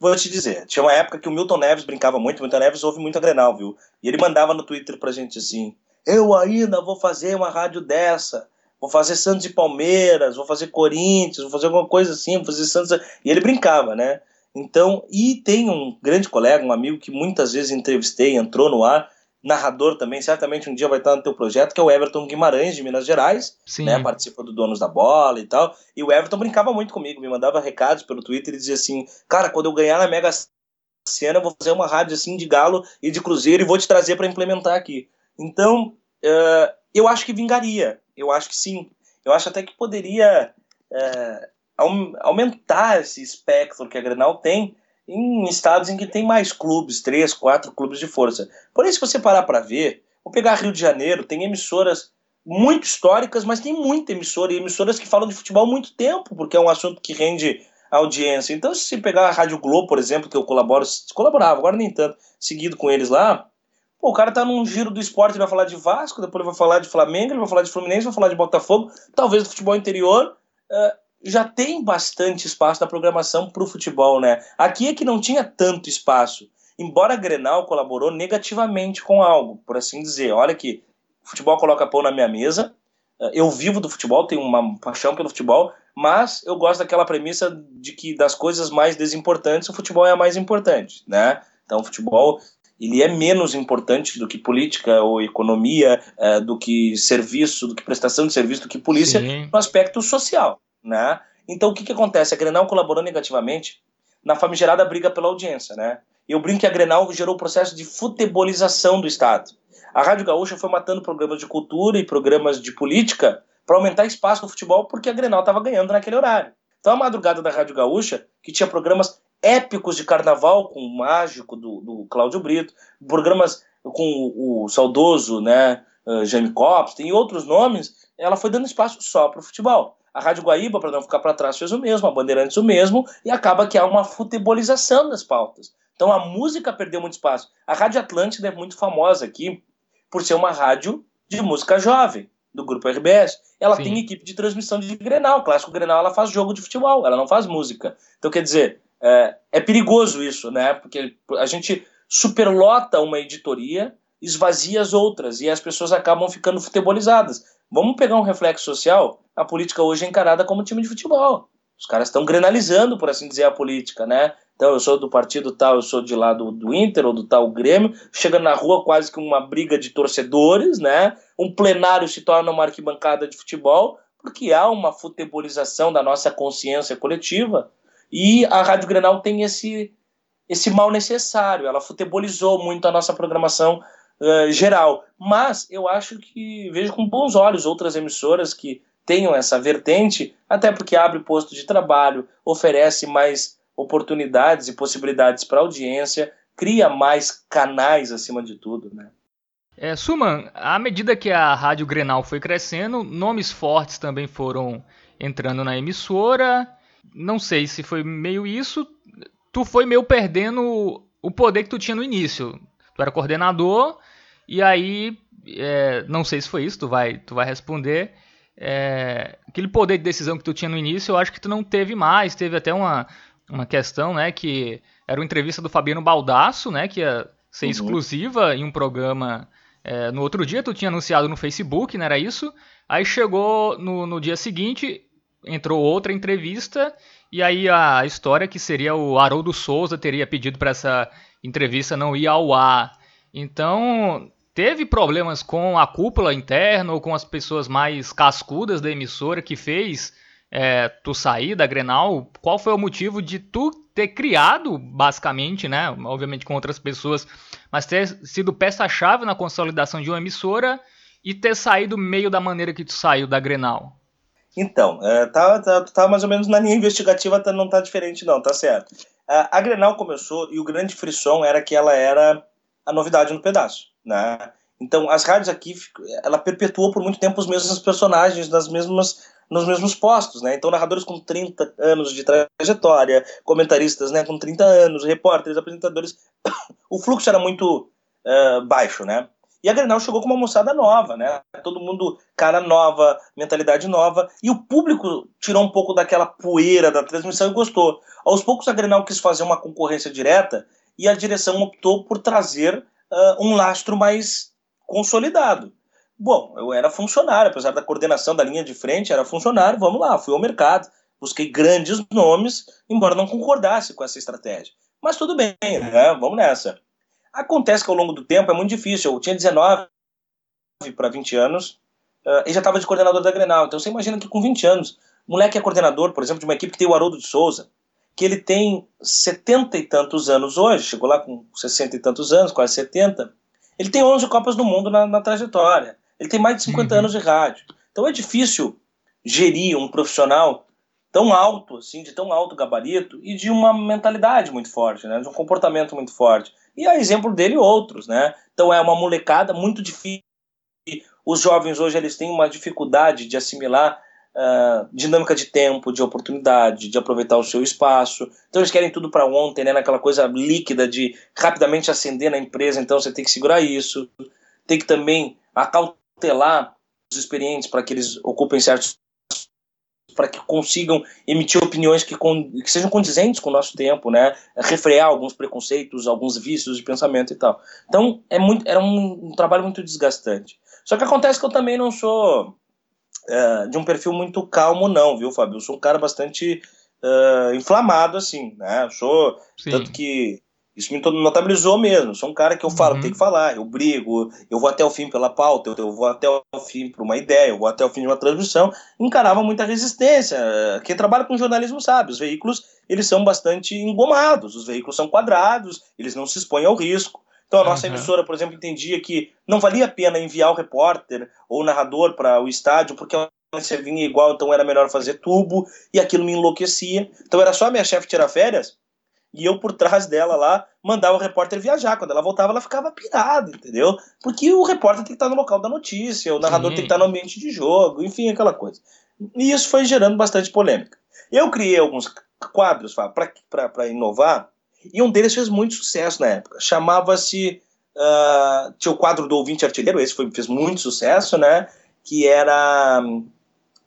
Vou te dizer, tinha uma época que o Milton Neves brincava muito, o Milton Neves ouve muito a Grenal, viu? E ele mandava no Twitter pra gente assim, eu ainda vou fazer uma rádio dessa, vou fazer Santos e Palmeiras, vou fazer Corinthians, vou fazer alguma coisa assim, vou fazer Santos... E ele brincava, né? Então, e tem um grande colega, um amigo que muitas vezes entrevistei, entrou no ar, narrador também, certamente um dia vai estar no teu projeto, que é o Everton Guimarães, de Minas Gerais, Sim. né, participa do Donos da Bola e tal, e o Everton brincava muito comigo, me mandava recados pelo Twitter e dizia assim, cara, quando eu ganhar na Mega Sena, eu vou fazer uma rádio assim de Galo e de Cruzeiro e vou te trazer para implementar aqui. Então, uh, eu acho que vingaria, eu acho que sim, eu acho até que poderia uh, aumentar esse espectro que a Grenal tem, em estados em que tem mais clubes, três, quatro clubes de força. Porém, se você parar para ver, vou pegar Rio de Janeiro, tem emissoras muito históricas, mas tem muita emissora, e emissoras que falam de futebol há muito tempo, porque é um assunto que rende audiência. Então, se você pegar a Rádio Globo, por exemplo, que eu colaboro, colaborava, agora nem tanto, seguido com eles lá, pô, o cara tá num giro do esporte, ele vai falar de Vasco, depois ele vai falar de Flamengo, ele vai falar de Fluminense, vai falar de Botafogo, talvez do futebol interior. Uh, já tem bastante espaço na programação para o futebol, né? Aqui é que não tinha tanto espaço. Embora a Grenal colaborou negativamente com algo, por assim dizer. Olha que o futebol coloca pão na minha mesa, eh, eu vivo do futebol, tenho uma paixão pelo futebol, mas eu gosto daquela premissa de que das coisas mais desimportantes, o futebol é a mais importante, né? Então o futebol ele é menos importante do que política ou economia, eh, do que serviço, do que prestação de serviço, do que polícia Sim. no aspecto social. Né? Então o que, que acontece? A Grenal colaborou negativamente na famigerada briga pela audiência. Né? Eu brinco que a Grenal gerou o um processo de futebolização do Estado. A Rádio Gaúcha foi matando programas de cultura e programas de política para aumentar espaço no futebol porque a Grenal estava ganhando naquele horário. Então a madrugada da Rádio Gaúcha, que tinha programas épicos de carnaval com o mágico do, do Cláudio Brito, programas com o, o saudoso né, uh, Jaime Copps, tem outros nomes, ela foi dando espaço só para o futebol. A Rádio Guaíba, para não ficar para trás, fez o mesmo, a Bandeirantes o mesmo, e acaba que há uma futebolização das pautas. Então a música perdeu muito espaço. A Rádio Atlântida é muito famosa aqui por ser uma rádio de música jovem. do grupo RBS, ela Sim. tem equipe de transmissão de Grenal. O clássico Grenal ela faz jogo de futebol, ela não faz música. Então, quer dizer, é, é perigoso isso, né? Porque a gente superlota uma editoria, esvazia as outras, e as pessoas acabam ficando futebolizadas. Vamos pegar um reflexo social? A política hoje é encarada como time de futebol. Os caras estão grenalizando, por assim dizer, a política, né? Então, eu sou do partido tal, eu sou de lá do, do Inter ou do tal Grêmio. Chega na rua quase que uma briga de torcedores, né? Um plenário se torna uma arquibancada de futebol, porque há uma futebolização da nossa consciência coletiva. E a Rádio Grenal tem esse, esse mal necessário. Ela futebolizou muito a nossa programação uh, geral. Mas eu acho que vejo com bons olhos outras emissoras que tenham essa vertente, até porque abre posto de trabalho, oferece mais oportunidades e possibilidades para a audiência, cria mais canais acima de tudo, né? É, Suman, à medida que a Rádio Grenal foi crescendo, nomes fortes também foram entrando na emissora. Não sei se foi meio isso. Tu foi meio perdendo o poder que tu tinha no início. Tu era coordenador, e aí, é, não sei se foi isso, tu vai, tu vai responder. É, aquele poder de decisão que tu tinha no início, eu acho que tu não teve mais. Teve até uma, uma questão, né, que era uma entrevista do Fabiano Baldasso, né, que ia ser uhum. exclusiva em um programa. É, no outro dia tu tinha anunciado no Facebook, não era isso? Aí chegou no, no dia seguinte, entrou outra entrevista e aí a história que seria o Haroldo Souza teria pedido para essa entrevista não ir ao ar. Então teve problemas com a cúpula interna ou com as pessoas mais cascudas da emissora que fez é, tu sair da Grenal, qual foi o motivo de tu ter criado, basicamente, né? Obviamente com outras pessoas, mas ter sido peça-chave na consolidação de uma emissora e ter saído meio da maneira que tu saiu da Grenal? Então, é, tá, tá, tá, mais ou menos na linha investigativa, tá, não tá diferente, não, tá certo. A, a Grenal começou e o grande frisson era que ela era a novidade no pedaço, né? Então, as rádios aqui, ela perpetuou por muito tempo os mesmos personagens nas mesmas nos mesmos postos, né? Então, narradores com 30 anos de trajetória, comentaristas né, com 30 anos, repórteres, apresentadores. o fluxo era muito uh, baixo, né? E a Grenal chegou com uma moçada nova, né? Todo mundo, cara nova, mentalidade nova. E o público tirou um pouco daquela poeira da transmissão e gostou. Aos poucos a Grenal quis fazer uma concorrência direta e a direção optou por trazer uh, um lastro mais consolidado. Bom, eu era funcionário, apesar da coordenação da linha de frente, era funcionário, vamos lá, fui ao mercado, busquei grandes nomes, embora não concordasse com essa estratégia. Mas tudo bem, né? vamos nessa. Acontece que ao longo do tempo é muito difícil. Eu tinha 19 para 20 anos uh, e já estava de coordenador da Grenal. Então você imagina que com 20 anos, moleque é coordenador, por exemplo, de uma equipe que tem o Haroldo de Souza, que ele tem 70 e tantos anos hoje, chegou lá com 60 e tantos anos, quase 70. Ele tem 11 Copas do Mundo na, na trajetória. Ele tem mais de 50 uhum. anos de rádio. Então é difícil gerir um profissional tão alto, assim, de tão alto gabarito e de uma mentalidade muito forte, né? De um comportamento muito forte. E a exemplo dele outros, né? Então é uma molecada muito difícil. Os jovens hoje eles têm uma dificuldade de assimilar uh, dinâmica de tempo, de oportunidade, de aproveitar o seu espaço. Então eles querem tudo para ontem, né? Naquela coisa líquida de rapidamente ascender na empresa. Então você tem que segurar isso. Tem que também acautelar os experientes para que eles ocupem certos para que consigam emitir opiniões que, con que, sejam condizentes com o nosso tempo, né? Refrear alguns preconceitos, alguns vícios de pensamento e tal. Então, é muito, era um, um trabalho muito desgastante. Só que acontece que eu também não sou é, de um perfil muito calmo, não, viu, Fábio? Eu sou um cara bastante uh, inflamado, assim, né? Eu sou, Sim. tanto que isso me notabilizou mesmo. Sou um cara que eu falo, uhum. tem que falar, eu brigo, eu vou até o fim pela pauta, eu vou até o fim por uma ideia, eu vou até o fim de uma transmissão. Encarava muita resistência. Quem trabalha com jornalismo sabe, os veículos eles são bastante engomados, os veículos são quadrados, eles não se expõem ao risco. Então a nossa uhum. emissora, por exemplo, entendia que não valia a pena enviar o repórter ou o narrador para o estádio, porque a audiência vinha igual, então era melhor fazer tubo, e aquilo me enlouquecia. Então era só a minha chefe tirar férias, e eu por trás dela lá mandava o repórter viajar. Quando ela voltava, ela ficava pirada, entendeu? Porque o repórter tem que estar no local da notícia, o narrador Sim. tem que estar no ambiente de jogo, enfim, aquela coisa. E isso foi gerando bastante polêmica. Eu criei alguns quadros para inovar, e um deles fez muito sucesso na época. Chamava-se. Uh, tinha o quadro do ouvinte artilheiro, esse foi, fez muito sucesso, né? que era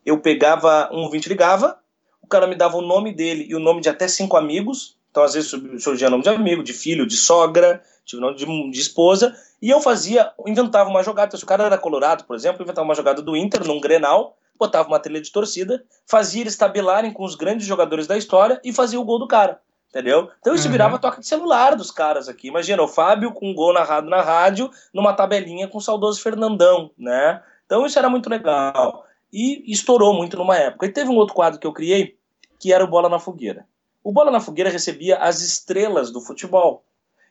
eu pegava um ouvinte ligava, o cara me dava o nome dele e o nome de até cinco amigos, então às vezes surgia nome de amigo, de filho, de sogra, tive nome de, de esposa, e eu fazia, inventava uma jogada, então, se o cara era colorado, por exemplo, inventava uma jogada do Inter num Grenal, botava uma trilha de torcida, fazia eles tabelarem com os grandes jogadores da história e fazia o gol do cara. Entendeu? Então isso uhum. virava toque de celular dos caras aqui. Imagina, o Fábio com um gol narrado na rádio, numa tabelinha com o saudoso Fernandão, né? Então isso era muito legal. E estourou muito numa época. E teve um outro quadro que eu criei, que era o Bola na Fogueira. O Bola na Fogueira recebia as estrelas do futebol.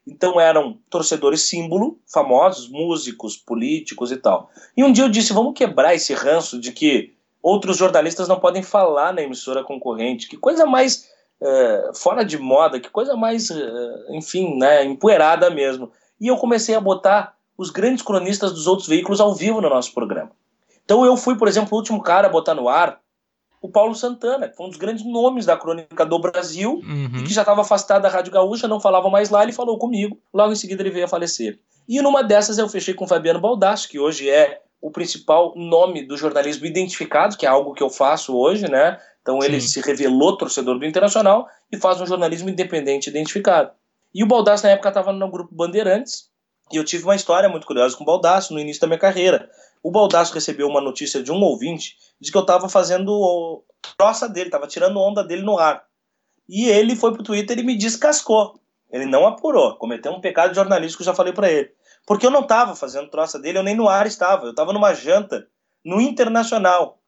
Então eram torcedores símbolo, famosos, músicos, políticos e tal. E um dia eu disse: vamos quebrar esse ranço de que outros jornalistas não podem falar na emissora concorrente. Que coisa mais é, fora de moda, que coisa mais, é, enfim, né, empoeirada mesmo. E eu comecei a botar os grandes cronistas dos outros veículos ao vivo no nosso programa. Então eu fui, por exemplo, o último cara a botar no ar o Paulo Santana, que foi um dos grandes nomes da crônica do Brasil, uhum. e que já estava afastado da Rádio Gaúcha, não falava mais lá, ele falou comigo, logo em seguida ele veio a falecer. E numa dessas eu fechei com o Fabiano Baldasso, que hoje é o principal nome do jornalismo identificado, que é algo que eu faço hoje, né? Então ele Sim. se revelou torcedor do Internacional e faz um jornalismo independente identificado. E o Baldasso na época estava no grupo Bandeirantes, e eu tive uma história muito curiosa com o Baldasso no início da minha carreira. O Baldasso recebeu uma notícia de um ouvinte de que eu estava fazendo troça dele, estava tirando onda dele no ar. E ele foi pro Twitter e me descascou. Ele não apurou, cometeu um pecado jornalístico eu já falei para ele. Porque eu não estava fazendo troça dele, eu nem no ar estava. Eu estava numa janta no Internacional.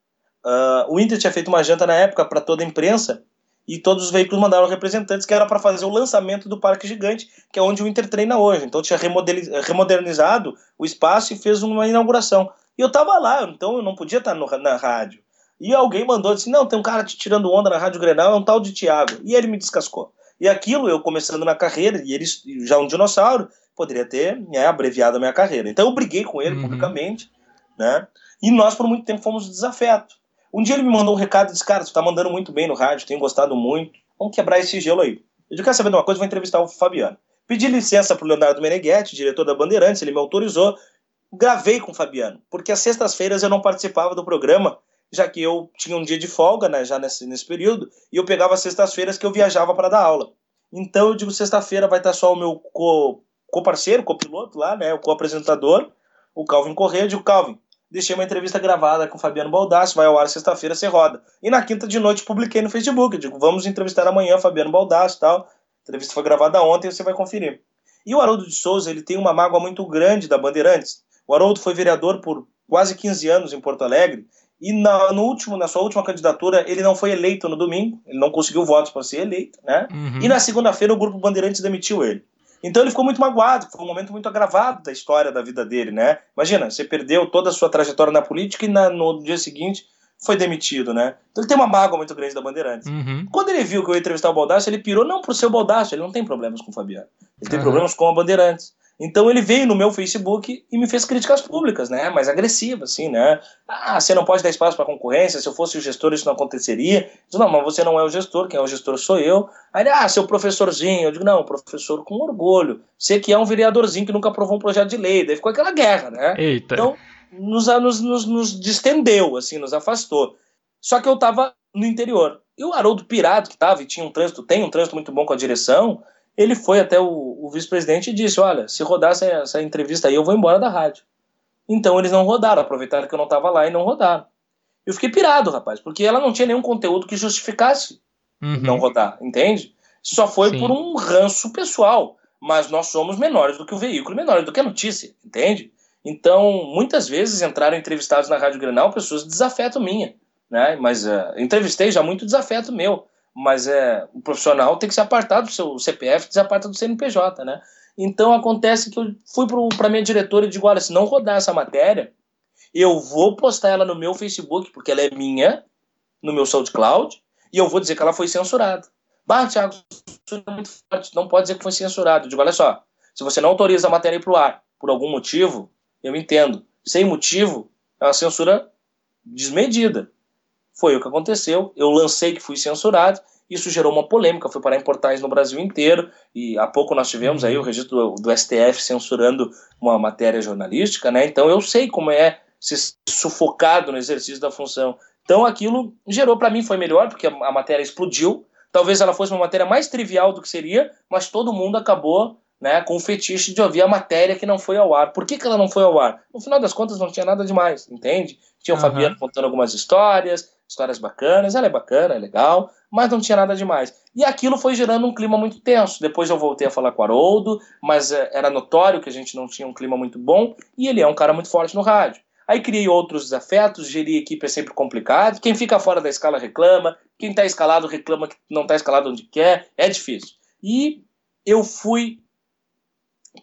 Uh, o Inter tinha feito uma janta na época para toda a imprensa e todos os veículos mandaram representantes que era para fazer o lançamento do Parque Gigante, que é onde o Inter treina hoje. Então tinha remodernizado o espaço e fez uma inauguração. E eu estava lá, então eu não podia estar no, na rádio. E alguém mandou assim: não, tem um cara te tirando onda na Rádio Grenal, é um tal de Tiago. E ele me descascou. E aquilo, eu começando na carreira, e ele já um dinossauro, poderia ter né, abreviado a minha carreira. Então eu briguei com ele uhum. publicamente, né? E nós por muito tempo fomos desafeto. Um dia ele me mandou um recado e disse: Cara, você tá mandando muito bem no rádio, tenho gostado muito. Vamos quebrar esse gelo aí. Eu disse: Quer saber de uma coisa? Vou entrevistar o Fabiano. Pedi licença pro Leonardo Meneghetti, diretor da Bandeirantes, ele me autorizou. Gravei com o Fabiano, porque às sextas-feiras eu não participava do programa, já que eu tinha um dia de folga, né, já nesse, nesse período, e eu pegava sextas-feiras que eu viajava para dar aula. Então eu digo: sexta-feira vai estar só o meu co co-parceiro, co-piloto lá, né, o co-apresentador, o Calvin Corrêa. Eu digo, Calvin, deixei uma entrevista gravada com o Fabiano Baldassi, vai ao ar sexta-feira, você roda. E na quinta de noite publiquei no Facebook, eu digo, vamos entrevistar amanhã Fabiano Baldassi e tal. A entrevista foi gravada ontem, você vai conferir. E o Haroldo de Souza, ele tem uma mágoa muito grande da Bandeirantes. O Haroldo foi vereador por quase 15 anos em Porto Alegre, e na, no último, na sua última candidatura, ele não foi eleito no domingo, ele não conseguiu votos para ser eleito, né? Uhum. E na segunda-feira o grupo Bandeirantes demitiu ele. Então ele ficou muito magoado, foi um momento muito agravado da história da vida dele, né? Imagina, você perdeu toda a sua trajetória na política e na, no dia seguinte foi demitido, né? Então ele tem uma mágoa muito grande da Bandeirantes. Uhum. Quando ele viu que eu ia entrevistar o Baldassio, ele pirou não por ser o Baldassio, ele não tem problemas com o Fabiano. Ele tem uhum. problemas com a Bandeirantes. Então ele veio no meu Facebook e me fez críticas públicas, né? Mais agressivas, assim, né? Ah, você não pode dar espaço para concorrência, se eu fosse o gestor isso não aconteceria. Eu digo, não, mas você não é o gestor, quem é o gestor sou eu. Aí ele, ah, seu professorzinho. Eu digo, não, professor com orgulho. Você que é um vereadorzinho que nunca aprovou um projeto de lei. Daí ficou aquela guerra, né? Eita. Então nos, nos, nos, nos distendeu, assim, nos afastou. Só que eu tava no interior. E o Haroldo Pirado, que tava e tinha um trânsito, tem um trânsito muito bom com a direção, ele foi até o, o vice-presidente e disse: Olha, se rodar essa, essa, entrevista aí, eu vou embora da rádio. Então eles não rodaram, aproveitaram que eu não estava lá e não rodaram. Eu fiquei pirado, rapaz, porque ela não tinha nenhum conteúdo que justificasse uhum. não rodar, entende? Só foi Sim. por um ranço pessoal. Mas nós somos menores do que o veículo, menores do que a notícia, entende? Então, muitas vezes entraram entrevistados na Rádio Grenal pessoas de desafeto minha, né? Mas uh, entrevistei já muito desafeto meu mas é o profissional tem que se apartar do seu CPF, se aparta do CNPJ, né? Então acontece que eu fui para minha diretora e digo, olha, se não rodar essa matéria, eu vou postar ela no meu Facebook, porque ela é minha, no meu SoundCloud, e eu vou dizer que ela foi censurada. Bah, Thiago, isso é muito forte, não pode dizer que foi censurado. Eu digo, olha só, se você não autoriza a matéria para o ar por algum motivo, eu entendo. Sem motivo, é uma censura desmedida. Foi o que aconteceu. Eu lancei que fui censurado. Isso gerou uma polêmica, foi parar em portais no Brasil inteiro. E há pouco nós tivemos aí o registro do, do STF censurando uma matéria jornalística, né? Então eu sei como é ser sufocado no exercício da função. Então aquilo gerou para mim foi melhor porque a, matéria explodiu. Talvez ela fosse uma matéria mais trivial do que seria, mas todo mundo acabou né, com o fetiche de ouvir a matéria que não foi ao ar. Por que, que ela não foi ao ar? No final das contas não tinha nada demais, entende? Tinha o uhum. Fabiano contando algumas histórias, histórias bacanas, ela é bacana, é legal, mas não tinha nada demais. E aquilo foi gerando um clima muito tenso. Depois eu voltei a falar com o Haroldo, mas é, era notório que a gente não tinha um clima muito bom, e ele é um cara muito forte no rádio. Aí criei outros desafetos, gerir equipe é sempre complicado. Quem fica fora da escala reclama, quem está escalado reclama que não está escalado onde quer, é difícil. E eu fui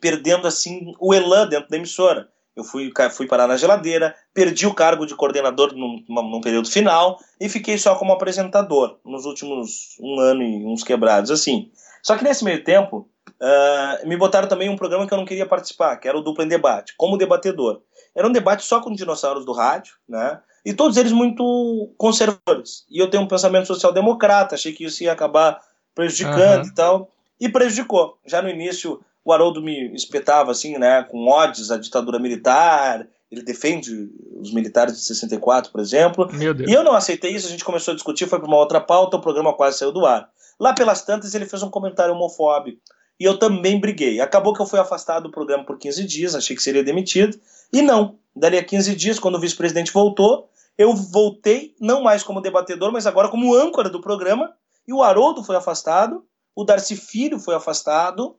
perdendo assim o elan dentro da emissora. Eu fui, fui parar na geladeira, perdi o cargo de coordenador num, num, período final e fiquei só como apresentador nos últimos um ano e uns quebrados, assim. Só que nesse meio tempo, uh, me botaram também um programa que eu não queria participar, que era o Dupla em Debate, como debatedor. Era um debate só com dinossauros do rádio, né? E todos eles muito conservadores. E eu tenho um pensamento social-democrata, achei que isso ia acabar prejudicando uhum. e tal. E prejudicou. Já no início, o Haroldo me espetava assim, né, com ódios à ditadura militar, ele defende os militares de 64, por exemplo. E eu não aceitei isso, a gente começou a discutir, foi para uma outra pauta, o programa quase saiu do ar. Lá pelas tantas ele fez um comentário homofóbico. E eu também briguei. Acabou que eu fui afastado do programa por 15 dias, achei que seria demitido. E não. Dali a 15 dias, quando o vice-presidente voltou, eu voltei, não mais como debatedor, mas agora como âncora do programa. E o Haroldo foi afastado, o Darcy Filho foi afastado,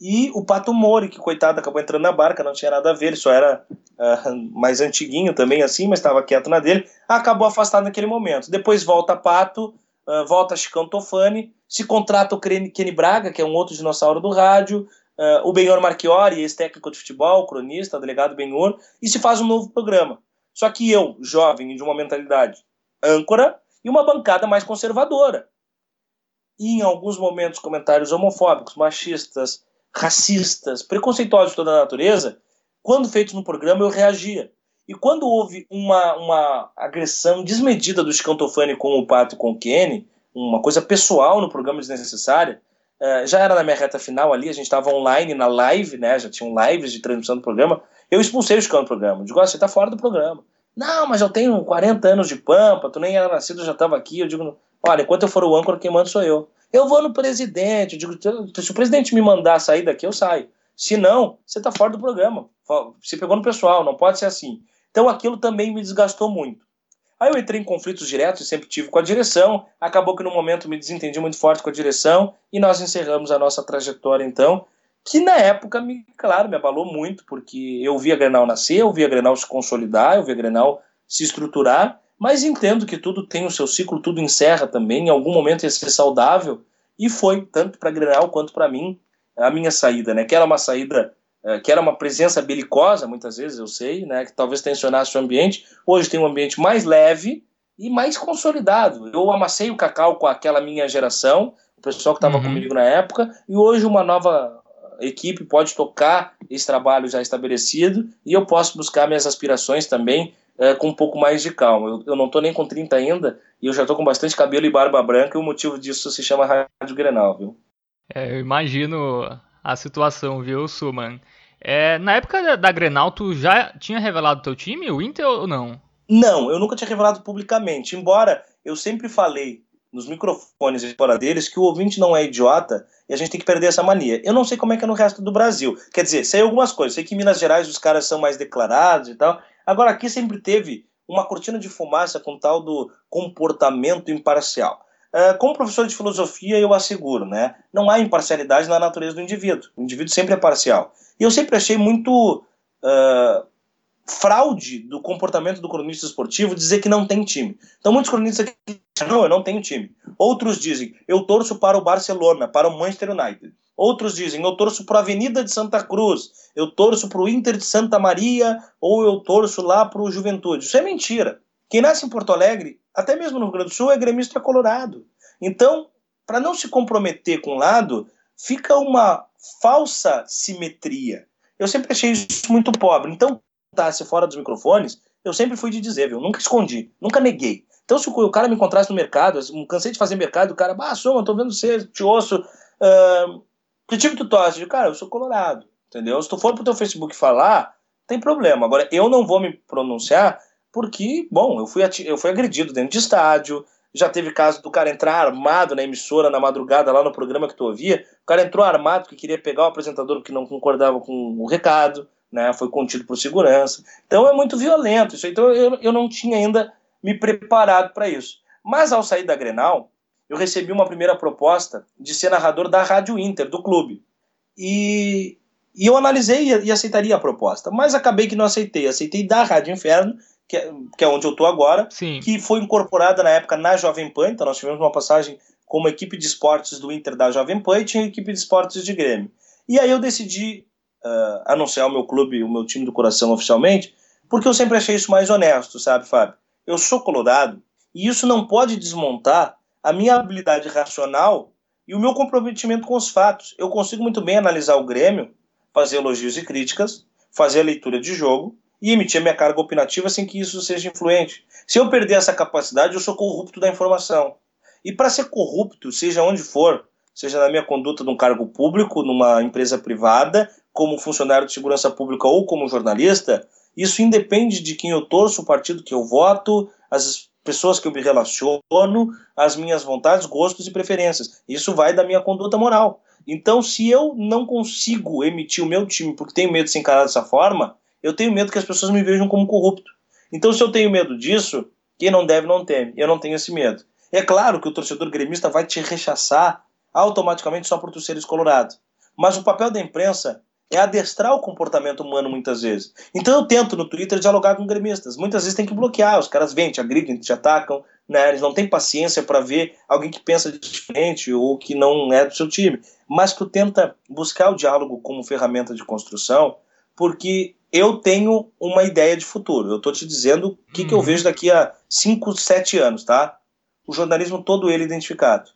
e o Pato Mori, que coitado acabou entrando na barca, não tinha nada a ver, ele só era uh, mais antiguinho também assim, mas estava quieto na dele, acabou afastado naquele momento. Depois volta Pato, uh, volta Chicão Tofani, se contrata o Kenny Braga, que é um outro dinossauro do rádio, uh, o Benhor Marchiori, ex-técnico de futebol, cronista, delegado Benhor, e se faz um novo programa. Só que eu, jovem, de uma mentalidade âncora, e uma bancada mais conservadora. E em alguns momentos comentários homofóbicos, machistas, racistas, preconceituosos de toda a natureza, quando feitos no programa eu reagia. E quando houve uma, uma agressão desmedida do Scantofani com o Pato e com o Kenny, uma coisa pessoal no programa desnecessária, uh, já era na minha reta final ali, a gente estava online na live, né, já tinham lives de transmissão do programa, eu expulsei o Scão do programa. Digo, ah, você está fora do programa. Não, mas eu tenho 40 anos de pampa, tu nem era nascido, eu já estava aqui. Eu digo, olha, enquanto eu for o âncora, quem manda sou eu. Eu vou no presidente, digo, se o presidente me mandar sair daqui, eu saio. Se não, você está fora do programa. Você pegou no pessoal, não pode ser assim. Então aquilo também me desgastou muito. Aí eu entrei em conflitos diretos e sempre tive com a direção. Acabou que no momento me desentendi muito forte com a direção e nós encerramos a nossa trajetória então, que na época, me, claro, me abalou muito, porque eu vi a Grenal nascer, eu vi a Grenal se consolidar, eu vi a Grenal se estruturar mas entendo que tudo tem o seu ciclo, tudo encerra também, em algum momento ia ser saudável, e foi, tanto para Grenal quanto para mim, a minha saída, né? Que era uma saída, é, que era uma presença belicosa, muitas vezes, eu sei, né? Que talvez tensionasse o ambiente. Hoje tem um ambiente mais leve e mais consolidado. Eu amassei o cacau com aquela minha geração, o pessoal que estava uhum. comigo na época, e hoje uma nova equipe pode tocar esse trabalho já estabelecido e eu posso buscar minhas aspirações também é, com um pouco mais de calma. Eu, eu não estou nem com 30 ainda e eu já estou com bastante cabelo e barba branca e o motivo disso se chama Rádio Grenal, viu? É, eu imagino a situação, viu, Suman? É, na época da, da Grenal, tu já tinha revelado teu time, o Inter ou não? Não, eu nunca tinha revelado publicamente, embora eu sempre falei nos microfones e fora deles que o ouvinte não é idiota e a gente tem que perder essa mania. Eu não sei como é que é no resto do Brasil. Quer dizer, sei algumas coisas. Sei que em Minas Gerais os caras são mais declarados e tal. Agora, aqui sempre teve uma cortina de fumaça com tal do comportamento imparcial. Uh, como professor de filosofia, eu asseguro, né? Não há imparcialidade na natureza do indivíduo. O indivíduo sempre é parcial. E eu sempre achei muito uh, fraude do comportamento do cronista esportivo dizer que não tem time. Então, muitos cronistas dizem, não, eu não tenho time. Outros dizem, eu torço para o Barcelona, para o Manchester United. Outros dizem, eu torço para a Avenida de Santa Cruz, eu torço para o Inter de Santa Maria ou eu torço lá para o Juventude. Isso é mentira. Quem nasce em Porto Alegre, até mesmo no Rio Grande do Sul, é gremista colorado. Então, para não se comprometer com um lado, fica uma falsa simetria. Eu sempre achei isso muito pobre. Então, tá, se fora dos microfones, eu sempre fui de dizer, viu? Nunca escondi, nunca neguei. Então, se o cara me encontrasse no mercado, eu cansei de fazer mercado, o cara, ah, soma, tô vendo você, te ouço. Uh, que time tu torce? Cara, eu sou colorado, entendeu? Se tu for pro teu Facebook falar, tem problema. Agora, eu não vou me pronunciar porque, bom, eu fui, eu fui agredido dentro de estádio, já teve caso do cara entrar armado na emissora na madrugada, lá no programa que tu ouvia. O cara entrou armado que queria pegar o apresentador porque não concordava com o recado, né? Foi contido por segurança. Então é muito violento isso. Então eu, eu não tinha ainda me preparado para isso. Mas ao sair da Grenal, eu recebi uma primeira proposta de ser narrador da Rádio Inter, do clube. E, e eu analisei e, e aceitaria a proposta. Mas acabei que não aceitei. Aceitei da Rádio Inferno que é, que é onde eu estou agora, Sim. que foi incorporada na época na Jovem Pan, então nós tivemos uma passagem como equipe de esportes do Inter da Jovem Pan e tinha equipe de esportes de Grêmio. E aí eu decidi uh, anunciar o meu clube, o meu time do coração oficialmente, porque eu sempre achei isso mais honesto, sabe, Fábio? Eu sou colorado e isso não pode desmontar a minha habilidade racional e o meu comprometimento com os fatos. Eu consigo muito bem analisar o Grêmio, fazer elogios e críticas, fazer a leitura de jogo e emitir a minha carga opinativa sem que isso seja influente. Se eu perder essa capacidade, eu sou corrupto da informação. E para ser corrupto, seja onde for, seja na minha conduta num cargo público, numa empresa privada, como funcionário de segurança pública ou como jornalista, isso independe de quem eu torço, o partido que eu voto, as pessoas que eu me relaciono, as minhas vontades, gostos e preferências. Isso vai da minha conduta moral. Então, se eu não consigo emitir o meu time porque tenho medo de ser encarado dessa forma, eu tenho medo que as pessoas me vejam como corrupto. Então, se eu tenho medo disso, quem não deve não teme. Eu não tenho esse medo. É claro que o torcedor gremista vai te rechaçar automaticamente só por tu seres colorado. Mas o papel da imprensa é adestrar o comportamento humano muitas vezes. Então eu tento no Twitter dialogar com gremistas. Muitas vezes tem que bloquear, os caras vêm, te agridem, te atacam, né? eles não têm paciência para ver alguém que pensa diferente ou que não é do seu time. Mas tu tenta buscar o diálogo como ferramenta de construção, porque eu tenho uma ideia de futuro. Eu estou te dizendo o que, que eu uhum. vejo daqui a 5, 7 anos, tá? O jornalismo todo ele identificado.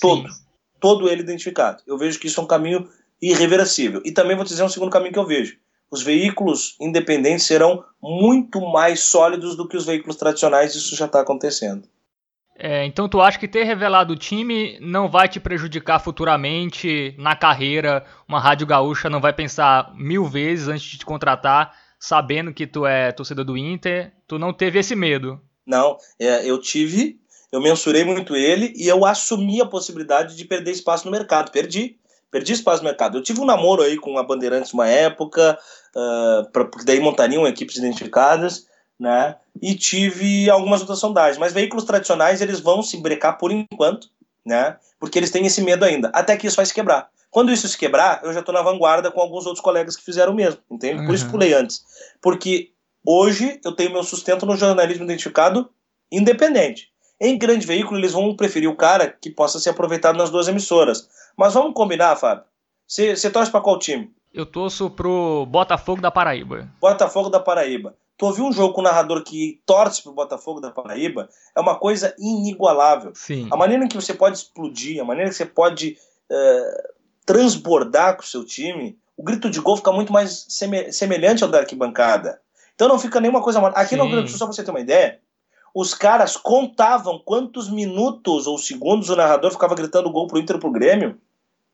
Todo. Sim. Todo ele identificado. Eu vejo que isso é um caminho irreversível. E também vou te dizer um segundo caminho que eu vejo. Os veículos independentes serão muito mais sólidos do que os veículos tradicionais, isso já está acontecendo. É, então tu acha que ter revelado o time não vai te prejudicar futuramente na carreira? Uma rádio gaúcha não vai pensar mil vezes antes de te contratar, sabendo que tu é torcedor do Inter? Tu não teve esse medo? Não, é, eu tive, eu mensurei muito ele e eu assumi a possibilidade de perder espaço no mercado. Perdi, perdi espaço no mercado. Eu tive um namoro aí com a Bandeirantes uma época, uh, pra, porque daí montariam equipes identificadas né? E tive algumas outras sondagens. Mas veículos tradicionais eles vão se brecar por enquanto, né? Porque eles têm esse medo ainda. Até que isso vai se quebrar. Quando isso se quebrar, eu já estou na vanguarda com alguns outros colegas que fizeram o mesmo, entende? Uhum. Por isso uhum. pulei antes. Porque hoje eu tenho meu sustento no jornalismo identificado independente. Em grande veículo, eles vão preferir o cara que possa ser aproveitado nas duas emissoras. Mas vamos combinar, Fábio. Você torce para qual time? Eu torço pro Botafogo da Paraíba. Botafogo da Paraíba tu ouvir um jogo com um narrador que torce pro Botafogo da Paraíba é uma coisa inigualável. Sim. A maneira em que você pode explodir, a maneira que você pode uh, transbordar com o seu time, o grito de gol fica muito mais semelhante ao da arquibancada. Então não fica nenhuma coisa. Aqui Sim. no Rio Grande do Sul, só pra você ter uma ideia, os caras contavam quantos minutos ou segundos o narrador ficava gritando gol pro Inter pro Grêmio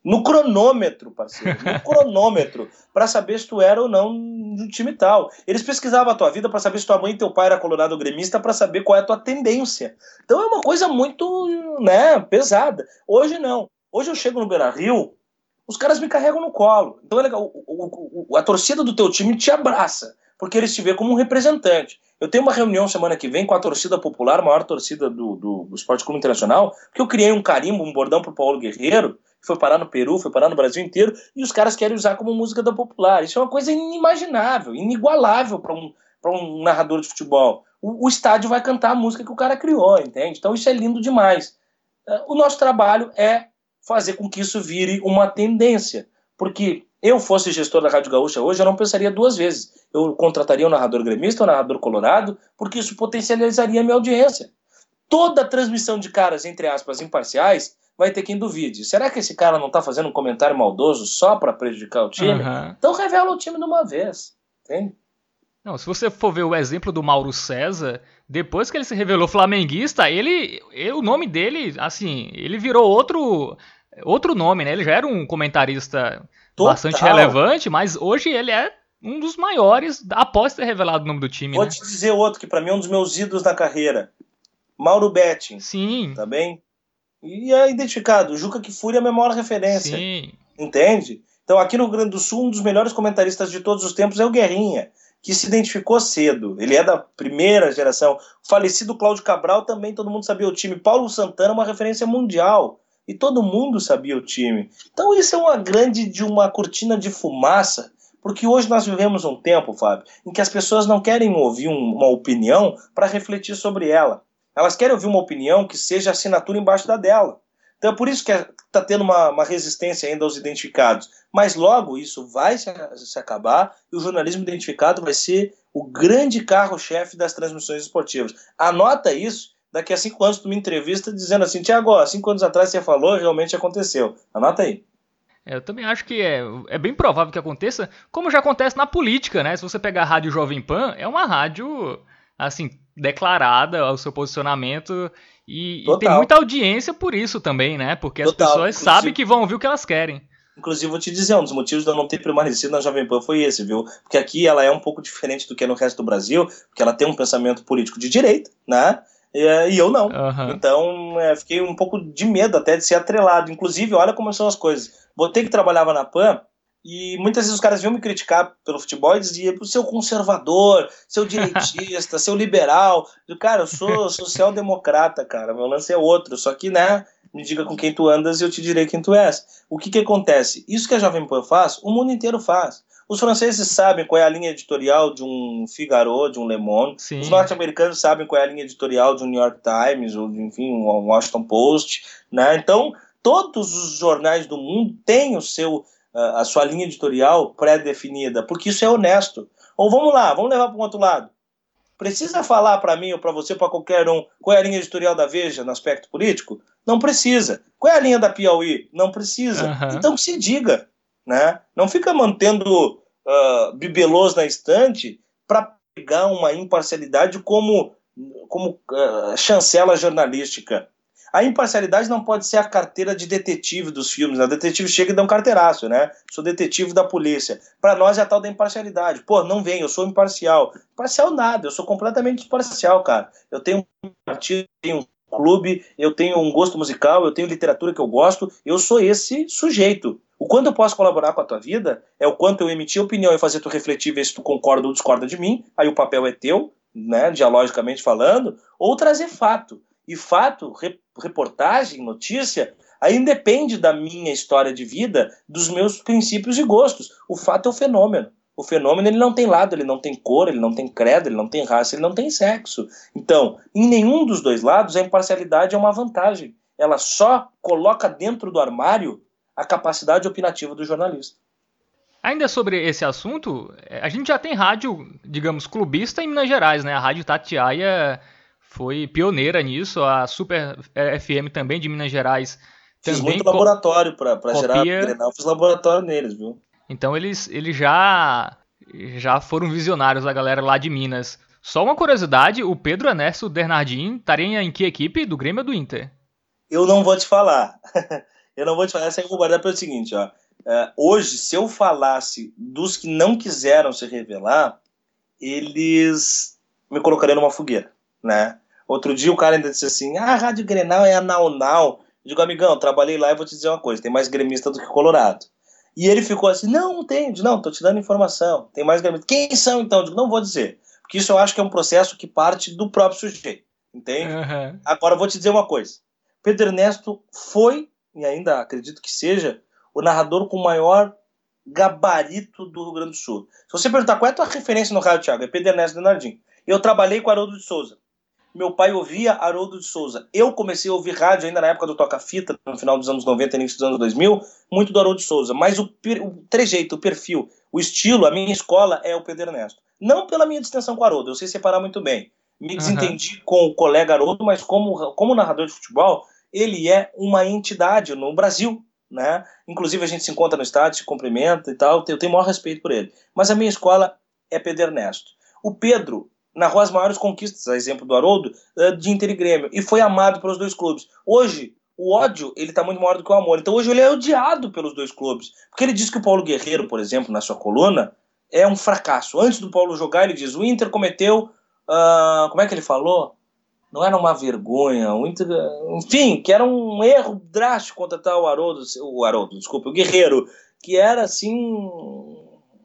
no cronômetro, parceiro, no cronômetro, para saber se tu era ou não de um time tal. Eles pesquisavam a tua vida para saber se tua mãe e teu pai era colorado gremista para saber qual é a tua tendência. Então é uma coisa muito, né, pesada. Hoje não. Hoje eu chego no Beira-Rio, os caras me carregam no colo. Então é legal, o, o, o, a torcida do teu time te abraça, porque eles te vê como um representante. Eu tenho uma reunião semana que vem com a torcida popular, a maior torcida do, do, do Esporte Clube Internacional, porque eu criei um carimbo, um bordão pro Paulo Guerreiro, foi parar no Peru, foi parar no Brasil inteiro, e os caras querem usar como música da popular. Isso é uma coisa inimaginável, inigualável para um, um narrador de futebol. O, o, estádio vai cantar a música que o cara criou, entende? Então isso é lindo demais. É, o nosso trabalho é fazer com que isso vire uma tendência, porque eu fosse gestor da Rádio Gaúcha hoje, eu não pensaria duas vezes. Eu contrataria um narrador gremista, um narrador colorado, porque isso potencializaria a minha audiência. Toda transmissão de caras, entre aspas, imparciais, vai ter quem duvide. Será que esse cara não está fazendo um comentário maldoso só para prejudicar o time? Uhum. Então revela o time de uma vez. Entende? Não, se você for ver o exemplo do Mauro César, depois que ele se revelou flamenguista, ele, o nome dele, assim, ele virou outro outro nome, né? Ele já era um comentarista Total. bastante relevante, mas hoje ele é um dos maiores após ter revelado o nome do time. Vou né? te dizer outro que para mim é um dos meus ídolos na carreira. Mauro Betting. Sim. Tá bem? E é identificado. Juca Kifuri é a maior referência. Sim. Entende? Então, aqui no Rio Grande do Sul, um dos melhores comentaristas de todos os tempos é o Guerrinha, que se identificou cedo. Ele é da primeira geração. O falecido Cláudio Cabral também, todo mundo sabia o time. Paulo Santana, uma referência mundial. E todo mundo sabia o time. Então, isso é uma grande de uma cortina de fumaça porque hoje nós vivemos um tempo, Fábio, em que as pessoas não querem ouvir um, uma opinião para refletir sobre ela. Elas querem ouvir uma opinião que seja assinatura embaixo da dela. Então é por isso que está tendo uma, uma, resistência ainda aos identificados. Mas logo isso vai se, se acabar e o jornalismo identificado vai ser o grande carro-chefe das transmissões esportivas. Anota isso, daqui a cinco anos tu me entrevista dizendo assim, Tiago, cinco anos atrás você falou, realmente aconteceu. Anota aí. É, eu também acho que é, é bem provável que aconteça, como já acontece na política, né? Se você pegar a Rádio Jovem Pan, é uma rádio, assim, declarada ao seu posicionamento e, e, tem muita audiência por isso também, né? Porque Total. as pessoas Inclusive, sabem que vão ouvir o que elas querem. Inclusive, vou te dizer, um dos motivos de eu não ter permanecido na Jovem Pan foi esse, viu? Porque aqui ela é um pouco diferente do que é no resto do Brasil, porque ela tem um pensamento político de direita, né? E, eu não. Uhum. Então, é, fiquei um pouco de medo até de ser atrelado. Inclusive, olha como são as coisas. Botei que trabalhava na PAN e muitas vezes os caras vinham me criticar pelo futebol e diziam, seu conservador, seu direitista, seu liberal. Eu, cara, eu sou social-democrata, cara. Meu lance é outro. Só que, né, me diga com quem tu andas e eu te direi quem tu és. O que que acontece? Isso que a Jovem Pan faz, o mundo inteiro faz. Os franceses sabem qual é a linha editorial de um Figaro, de um Le Monde. Sim. Os norte-americanos sabem qual é a linha editorial de um New York Times, ou de, enfim, um Washington Post. Né? Então, todos os jornais do mundo têm o seu, a sua linha editorial pré-definida, porque isso é honesto. Ou vamos lá, vamos levar para um outro lado. Precisa falar para mim ou para você, para qualquer um, qual é a linha editorial da Veja no aspecto político? Não precisa. Qual é a linha da Piauí? Não precisa. Uhum. Então se diga. Né? Não fica mantendo uh, bibelôs na estante para pegar uma imparcialidade como, como uh, chancela jornalística. A imparcialidade não pode ser a carteira de detetive dos filmes. Né? O detetive chega e dá um carteiraço, né? Sou detetive da polícia. Para nós é a tal da imparcialidade. Pô, não vem, eu sou imparcial. Imparcial nada, eu sou completamente imparcial, cara. Eu tenho um partido, tenho um clube, eu tenho um gosto musical, eu tenho literatura que eu gosto, eu sou esse sujeito. O quanto eu posso colaborar com a tua vida é o quanto eu emitir opinião e fazer tu refletir, ver se tu concorda ou discorda de mim, aí o papel é teu, né, dialogicamente falando, ou trazer fato. E fato, reportagem, notícia, aí depende da minha história de vida, dos meus princípios e gostos. O fato é o fenômeno. O fenômeno ele não tem lado, ele não tem cor, ele não tem credo, ele não tem raça, ele não tem sexo. Então, em nenhum dos dois lados a imparcialidade é uma vantagem. Ela só coloca dentro do armário a capacidade opinativa do jornalista. Ainda sobre esse assunto, é, a gente já tem rádio, digamos, clubista em Minas Gerais, né? A Rádio Tatiaia foi pioneira nisso, a Super FM também de Minas Gerais. Fiz muito laboratório para copia... gerar Grenal, fiz laboratório neles, viu? Então eles, eles já, já foram visionários, a galera lá de Minas. Só uma curiosidade, o Pedro Ernesto Bernardin estaria em que equipe do Grêmio ou do Inter? Eu não vou te falar. Eu não vou te falar, essa é guardar pelo seguinte, ó. É, hoje, se eu falasse dos que não quiseram se revelar, eles me colocariam numa fogueira, né? Outro dia o cara ainda disse assim, ah, a Rádio Grenal é a Nau Eu digo, amigão, trabalhei lá e vou te dizer uma coisa, tem mais gremista do que Colorado. E ele ficou assim, não, não tem, não, tô te dando informação, tem mais gremista. Quem são então? Eu digo, não vou dizer. Porque isso eu acho que é um processo que parte do próprio sujeito, entende? Uhum. Agora eu vou te dizer uma coisa. Pedro Ernesto foi e ainda acredito que seja, o narrador com maior gabarito do Rio Grande do Sul. Se você perguntar qual é a tua referência no rádio, Thiago, é Pedro Ernesto Denardim. Eu trabalhei com Haroldo de Souza. Meu pai ouvia Haroldo de Souza. Eu comecei a ouvir rádio ainda na época do Toca-Fita, no final dos anos 90 início dos anos 2000, muito do Haroldo de Souza. Mas o, o trejeito, o perfil, o estilo, a minha escola é o Pedro Ernesto. Não pela minha distensão com o Haroldo, eu sei separar muito bem. Me desentendi uhum. com o colega Haroldo, mas como, como narrador de futebol, ele é uma entidade no Brasil, né? Inclusive a gente se encontra no estádio, se cumprimenta e tal, eu tenho o maior respeito por ele. Mas a minha escola é Pedro Ernesto. O Pedro narrou as maiores conquistas, a exemplo do Haroldo, eh, de Inter e Grêmio, e foi amado pelos dois clubes. Hoje, o ódio ele está muito maior do que o amor. Então hoje ele é odiado pelos dois clubes. Porque ele diz que o Paulo Guerreiro, por exemplo, na sua coluna, é um fracasso. Antes do Paulo jogar, ele diz: o Inter cometeu. Uh, como é que ele falou? Não era uma vergonha, o Inter, enfim, que era um erro drástico contratar o Haroldo, o Haroldo, desculpa, o Guerreiro, que era assim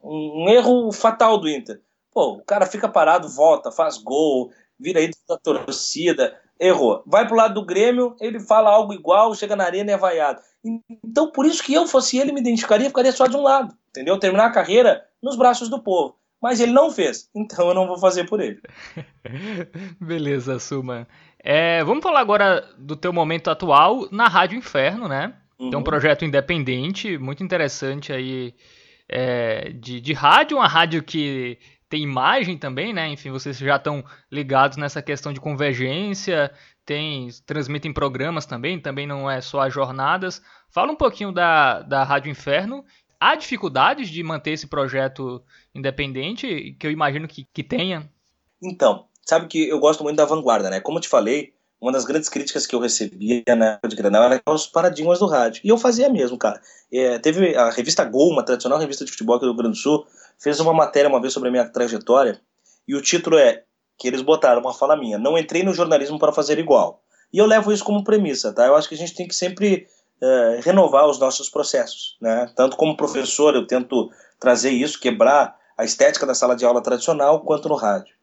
um erro fatal do Inter. Pô, o cara fica parado, volta, faz gol, vira aí da torcida, errou. Vai pro lado do Grêmio, ele fala algo igual, chega na arena e é vaiado. Então, por isso que eu fosse ele, me identificaria, ficaria só de um lado, entendeu? Terminar a carreira nos braços do povo. Mas ele não fez, então eu não vou fazer por ele. Beleza, Suma. É, vamos falar agora do teu momento atual na Rádio Inferno, né? Uhum. Tem um projeto independente, muito interessante aí é, de, de rádio, uma rádio que tem imagem também, né? Enfim, vocês já estão ligados nessa questão de convergência, tem transmitem programas também, também não é só as jornadas. Fala um pouquinho da, da Rádio Inferno. Há dificuldades de manter esse projeto independente, que eu imagino que, que tenha? Então, sabe que eu gosto muito da vanguarda, né? Como eu te falei, uma das grandes críticas que eu recebia na época de Granal era os paradigmas do rádio. E eu fazia mesmo, cara. É, teve a revista Gol, uma tradicional revista de futebol aqui do Rio Grande do Sul, fez uma matéria uma vez sobre a minha trajetória, e o título é que eles botaram uma fala minha, não entrei no jornalismo para fazer igual. E eu levo isso como premissa, tá? Eu acho que a gente tem que sempre é, renovar os nossos processos, né? Tanto como professor eu tento trazer isso, quebrar a estética da sala de aula tradicional, quanto no rádio.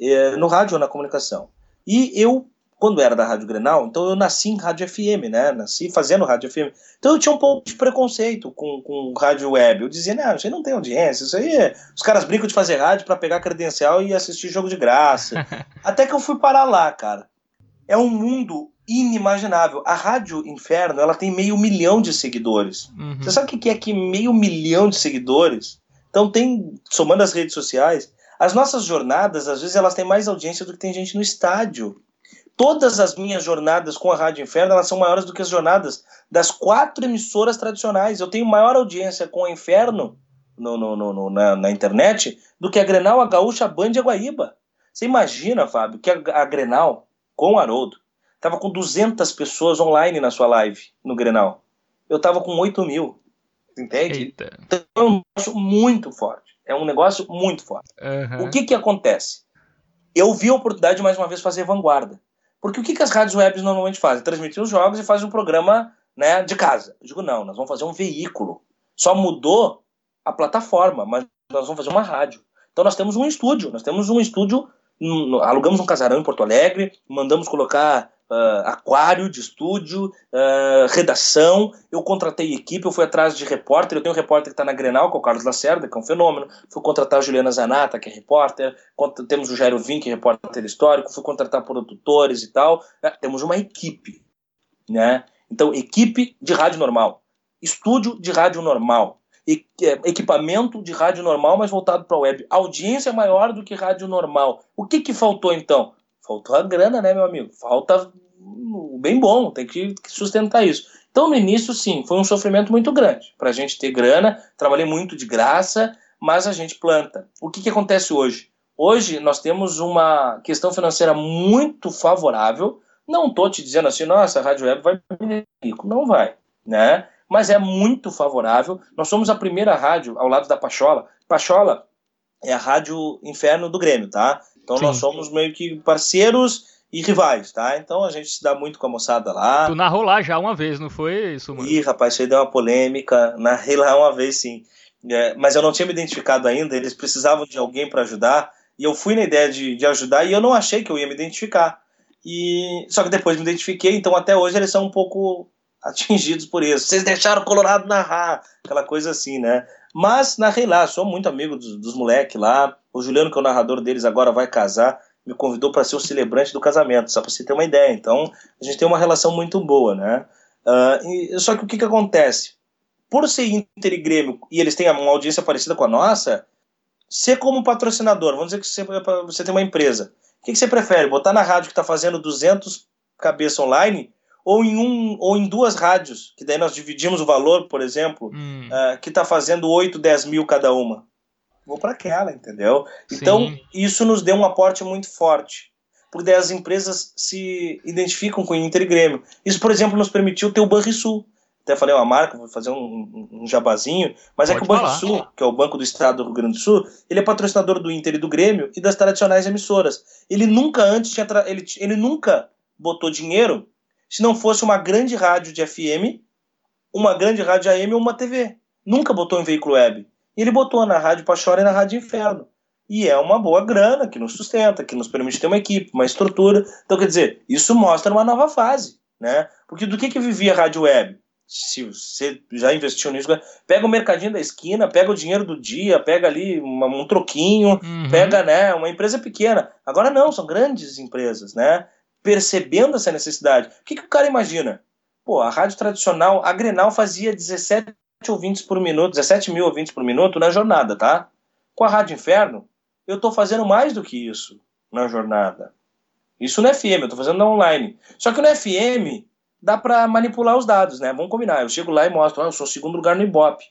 É, no rádio ou na comunicação. E eu quando era da Rádio Grenal, então eu nasci em Rádio FM, né? Nasci fazendo Rádio FM. Então eu tinha um pouco de preconceito com, com rádio web. Eu dizia, não, isso aí não tem audiência, isso aí é... Os caras brincam de fazer rádio para pegar credencial e assistir jogo de graça. Até que eu fui parar lá, cara. É um mundo inimaginável. A Rádio Inferno, ela tem meio milhão de seguidores. Uhum. Você sabe o que é que meio milhão de seguidores? Então tem, somando as redes sociais, as nossas jornadas, às vezes, elas têm mais audiência do que tem gente no estádio todas as minhas jornadas com a Rádio Inferno elas são maiores do que as jornadas das quatro emissoras tradicionais. Eu tenho maior audiência com a Inferno no, no, no, na, na, internet do que a Grenal, a Gaúcha, a Band e a Guaíba. Você imagina, Fábio, que a, a Grenal, com o Haroldo, estava com 200 pessoas online na sua live no Grenal. Eu estava com 8 mil. Entende? Eita. Então é um negócio muito forte. É um negócio muito forte. Uhum. O que que acontece? Eu vi a oportunidade mais uma vez fazer vanguarda. Porque o que, que as rádios web normalmente fazem? Transmitir os jogos e fazem um programa né, de casa. Eu digo, não, nós vamos fazer um veículo. Só mudou a plataforma, mas nós vamos fazer uma rádio. Então nós temos um estúdio, nós temos um estúdio, alugamos um casarão em Porto Alegre, mandamos colocar uh, aquário de estúdio, uh, redação. Eu contratei equipe, eu fui atrás de repórter. Eu tenho um repórter que está na Grenal, que é o Carlos Lacerda, que é um fenômeno. Fui contratar a Juliana Zanata, que é repórter. Temos o Jairo Vim, que é repórter histórico. Fui contratar produtores e tal. É, temos uma equipe. Né? Então, equipe de rádio normal. Estúdio de rádio normal. É, equipamento de rádio normal, mas voltado para a web. Audiência maior do que rádio normal. O que, que faltou então? Faltou a grana, né, meu amigo? Falta bem bom, tem que sustentar isso. Então, no início, sim, foi um sofrimento muito grande para a gente ter grana. Trabalhei muito de graça, mas a gente planta. O que, que acontece hoje? Hoje nós temos uma questão financeira muito favorável. Não estou te dizendo assim, nossa, a Rádio Web vai me rico. Não vai, né? Mas é muito favorável. Nós somos a primeira rádio ao lado da Pachola. Pachola é a rádio inferno do Grêmio, tá? Então Sim. nós somos meio que parceiros e rivais, tá? Então a gente se dá muito com a moçada lá. Tu narrou lá já uma vez, não foi isso, mano? Ih, rapaz, isso aí deu uma polêmica. Narrei lá uma vez, sim. É, mas eu não tinha me identificado ainda, eles precisavam de alguém para ajudar. E eu fui na ideia de, de ajudar e eu não achei que eu ia me identificar. E Só que depois me identifiquei, então até hoje eles são um pouco atingidos por isso. Vocês deixaram o Colorado narrar, aquela coisa assim, né? Mas narrei lá, sou muito amigo dos, dos moleques lá. O Juliano, que é o narrador deles, agora vai casar, me convidou para ser o celebrante do casamento, só para você ter uma ideia. Então, a gente tem uma relação muito boa, né? Uh, e, só que o que, que acontece? Por ser Inter e Grêmio, e eles têm uma audiência parecida com a nossa, ser como patrocinador, vamos dizer que você, você tem uma empresa. O que, que você prefere? Botar na rádio que está fazendo 200 cabeça online ou em um ou em duas rádios, que daí nós dividimos o valor, por exemplo, hum. uh, que está fazendo 8, 10 mil cada uma. Vou para aquela, entendeu? Então, Sim. isso nos deu um aporte muito forte. Porque daí as empresas se identificam com o Inter e Grêmio. Isso, por exemplo, nos permitiu ter o Banrisul. até falei uma marca, vou fazer um, um jabazinho, mas Pode é que o Banco falar. Sul, que é o Banco do Estado do Rio Grande do Sul, ele é patrocinador do Inter e do Grêmio e das tradicionais emissoras. Ele nunca antes tinha ele, ele nunca botou dinheiro se não fosse uma grande rádio de FM, uma grande rádio AM ou uma TV. Nunca botou em veículo web. E ele botou na Rádio Pachora e na Rádio Inferno. E é uma boa grana que nos sustenta, que nos permite ter uma equipe, uma estrutura. Então, quer dizer, isso mostra uma nova fase. Né? Porque do que, que vivia a Rádio Web? se você já investiu nisso, pega o mercadinho da esquina, pega o dinheiro do dia, pega ali uma, um troquinho, uhum. pega né, uma empresa pequena. Agora não, são grandes empresas, né? Percebendo essa necessidade. O que, que o cara imagina? Pô, a rádio tradicional, a Grenal fazia 17 ouvintes por minuto, 17 mil ouvintes por minuto na jornada, tá? Com a Rádio Inferno, eu estou fazendo mais do que isso na jornada. Isso no FM, eu estou fazendo na online. Só que no FM, dá para manipular os dados, né? Vamos combinar. Eu chego lá e mostro, ah, eu sou segundo lugar no Ibope.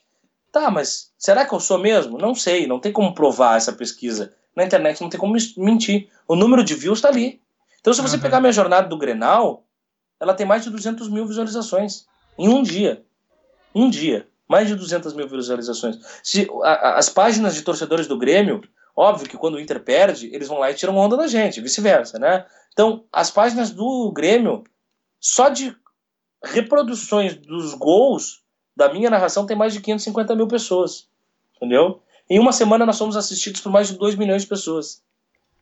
Tá, mas será que eu sou mesmo? Não sei, não tem como provar essa pesquisa. Na internet não tem como mentir. O número de views está ali. Então, se você uhum. pegar minha jornada do Grenal, ela tem mais de 200 mil visualizações em um dia. Um dia. Mais de 200 mil visualizações. Se a, a, as páginas de torcedores do Grêmio, óbvio que quando o Inter perde, eles vão lá e tiram onda da gente, vice-versa, né? Então, as páginas do Grêmio só de reproduções dos gols da minha narração tem mais de 550 mil pessoas. Entendeu? Em uma semana nós fomos assistidos por mais de 2 milhões de pessoas.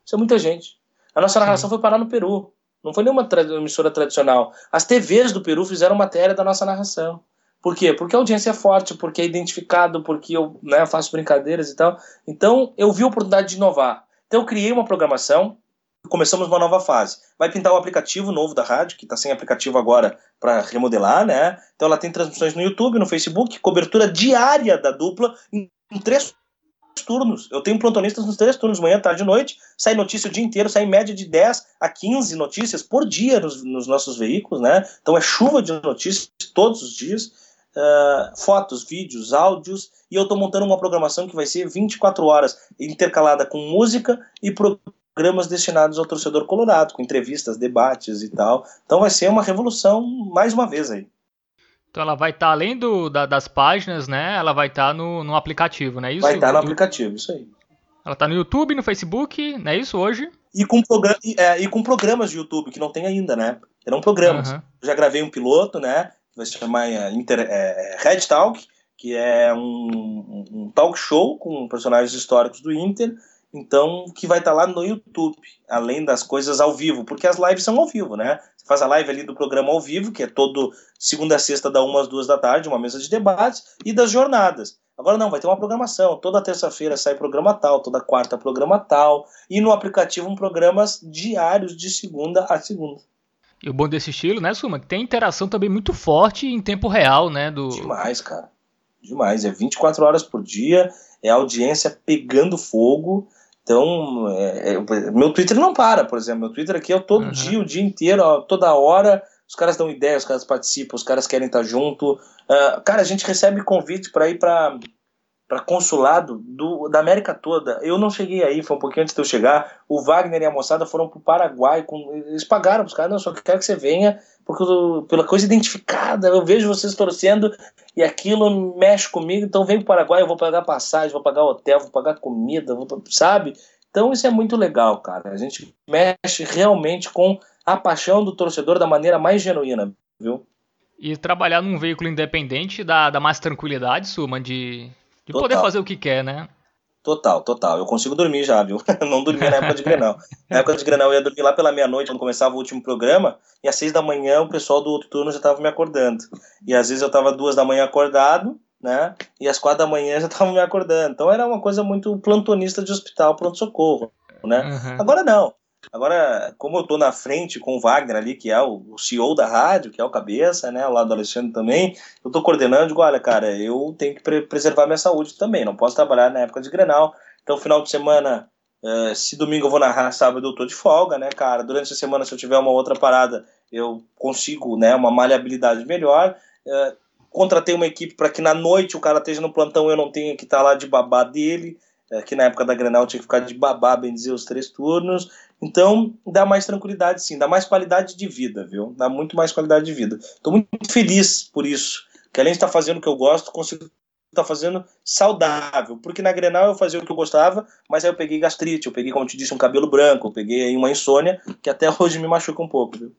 Isso é muita gente. A nossa narração Sim. foi parar no Peru. Não foi nenhuma tra emissora tradicional. As TVs do Peru fizeram matéria da nossa narração. Por quê? Porque a audiência é forte, porque é identificado, porque eu né, faço brincadeiras e tal. Então eu vi a oportunidade de inovar. Então eu criei uma programação começamos uma nova fase. Vai pintar o aplicativo novo da rádio, que está sem aplicativo agora para remodelar, né? Então ela tem transmissões no YouTube, no Facebook, cobertura diária da dupla em, em três turnos. Eu tenho plantonistas nos três turnos, manhã, tarde e noite. Sai notícia o dia inteiro, sai em média de 10 a 15 notícias por dia nos, nos nossos veículos, né? Então é chuva de notícias todos os dias. Uh, fotos, vídeos, áudios, e eu estou montando uma programação que vai ser 24 horas intercalada com música e programas destinados ao torcedor colorado, com entrevistas, debates e tal. Então vai ser uma revolução mais uma vez aí. Então ela vai estar tá, além do, da, das páginas, né? Ela vai estar tá no, no aplicativo, não é isso? Vai estar tá no aplicativo, isso aí. Ela está no YouTube, no Facebook, não é isso hoje? E com, e, é, e com programas de YouTube, que não tem ainda, né? Terão programas. Uhum. Já gravei um piloto, né? Vai se chamar é, Inter, é, Red Talk, que é um, um talk show com personagens históricos do Inter então, que vai estar tá lá no YouTube, além das coisas ao vivo, porque as lives são ao vivo, né? Faz a live ali do programa ao vivo, que é todo segunda a sexta, da uma às duas da tarde, uma mesa de debates, e das jornadas. Agora não, vai ter uma programação. Toda terça-feira sai programa tal, toda quarta programa tal, e no aplicativo um programas diários de segunda a segunda. E o bom desse estilo, né, Suma, que tem interação também muito forte em tempo real, né? Do... Demais, cara. Demais. É 24 horas por dia, é audiência pegando fogo. Então, é, é, meu Twitter não para, por exemplo. Meu Twitter aqui é todo uhum. dia, o dia inteiro, ó, toda hora. Os caras dão ideias, os caras participam, os caras querem estar junto. Uh, cara, a gente recebe convite para ir para para consulado do, da América toda. Eu não cheguei aí, foi um pouquinho antes de eu chegar. O Wagner e a moçada foram para o Paraguai. Com, eles pagaram os caras, não, só quero que você venha porque eu, pela coisa identificada. Eu vejo vocês torcendo e aquilo mexe comigo. Então vem para o Paraguai, eu vou pagar passagem, vou pagar hotel, vou pagar comida, vou, sabe? Então isso é muito legal, cara. A gente mexe realmente com a paixão do torcedor da maneira mais genuína, viu? E trabalhar num veículo independente dá, dá mais tranquilidade, Suma, de de total. poder fazer o que quer, né? Total, total. Eu consigo dormir já, viu? não dormia na época de Grenal. Na época de Grenal eu ia dormir lá pela meia-noite, quando começava o último programa, e às seis da manhã o pessoal do outro turno já estava me acordando. E às vezes eu estava duas da manhã acordado, né? E às quatro da manhã já estavam me acordando. Então era uma coisa muito plantonista de hospital, pronto-socorro, né? Uhum. Agora não. Agora, como eu estou na frente com o Wagner ali, que é o, CEO da rádio, que é o cabeça, né, ao lado do Alexandre também, eu estou coordenando, digo, olha, cara, eu tenho que pre preservar minha saúde também, não posso trabalhar na época de Grenal, então final de semana, uh, se domingo eu vou narrar, sábado eu estou de folga, né, cara, durante a semana se eu tiver uma outra parada, eu consigo, né, uma maleabilidade melhor, uh, contratei uma equipe para que na noite o cara esteja no plantão, eu não tenha que estar tá lá de babá dele, uh, que na época da Grenal tinha que ficar de babá, bem dizer, os três turnos, então, dá mais tranquilidade, sim, dá mais qualidade de vida, viu? Dá muito mais qualidade de vida. Estou muito feliz por isso, que além de estar fazendo o que eu gosto, consigo estar fazendo saudável. Porque na Grenal eu fazia o que eu gostava, mas aí eu peguei gastrite, eu peguei, como eu te disse, um cabelo branco, eu peguei uma insônia, que até hoje me machuca um pouco. Viu?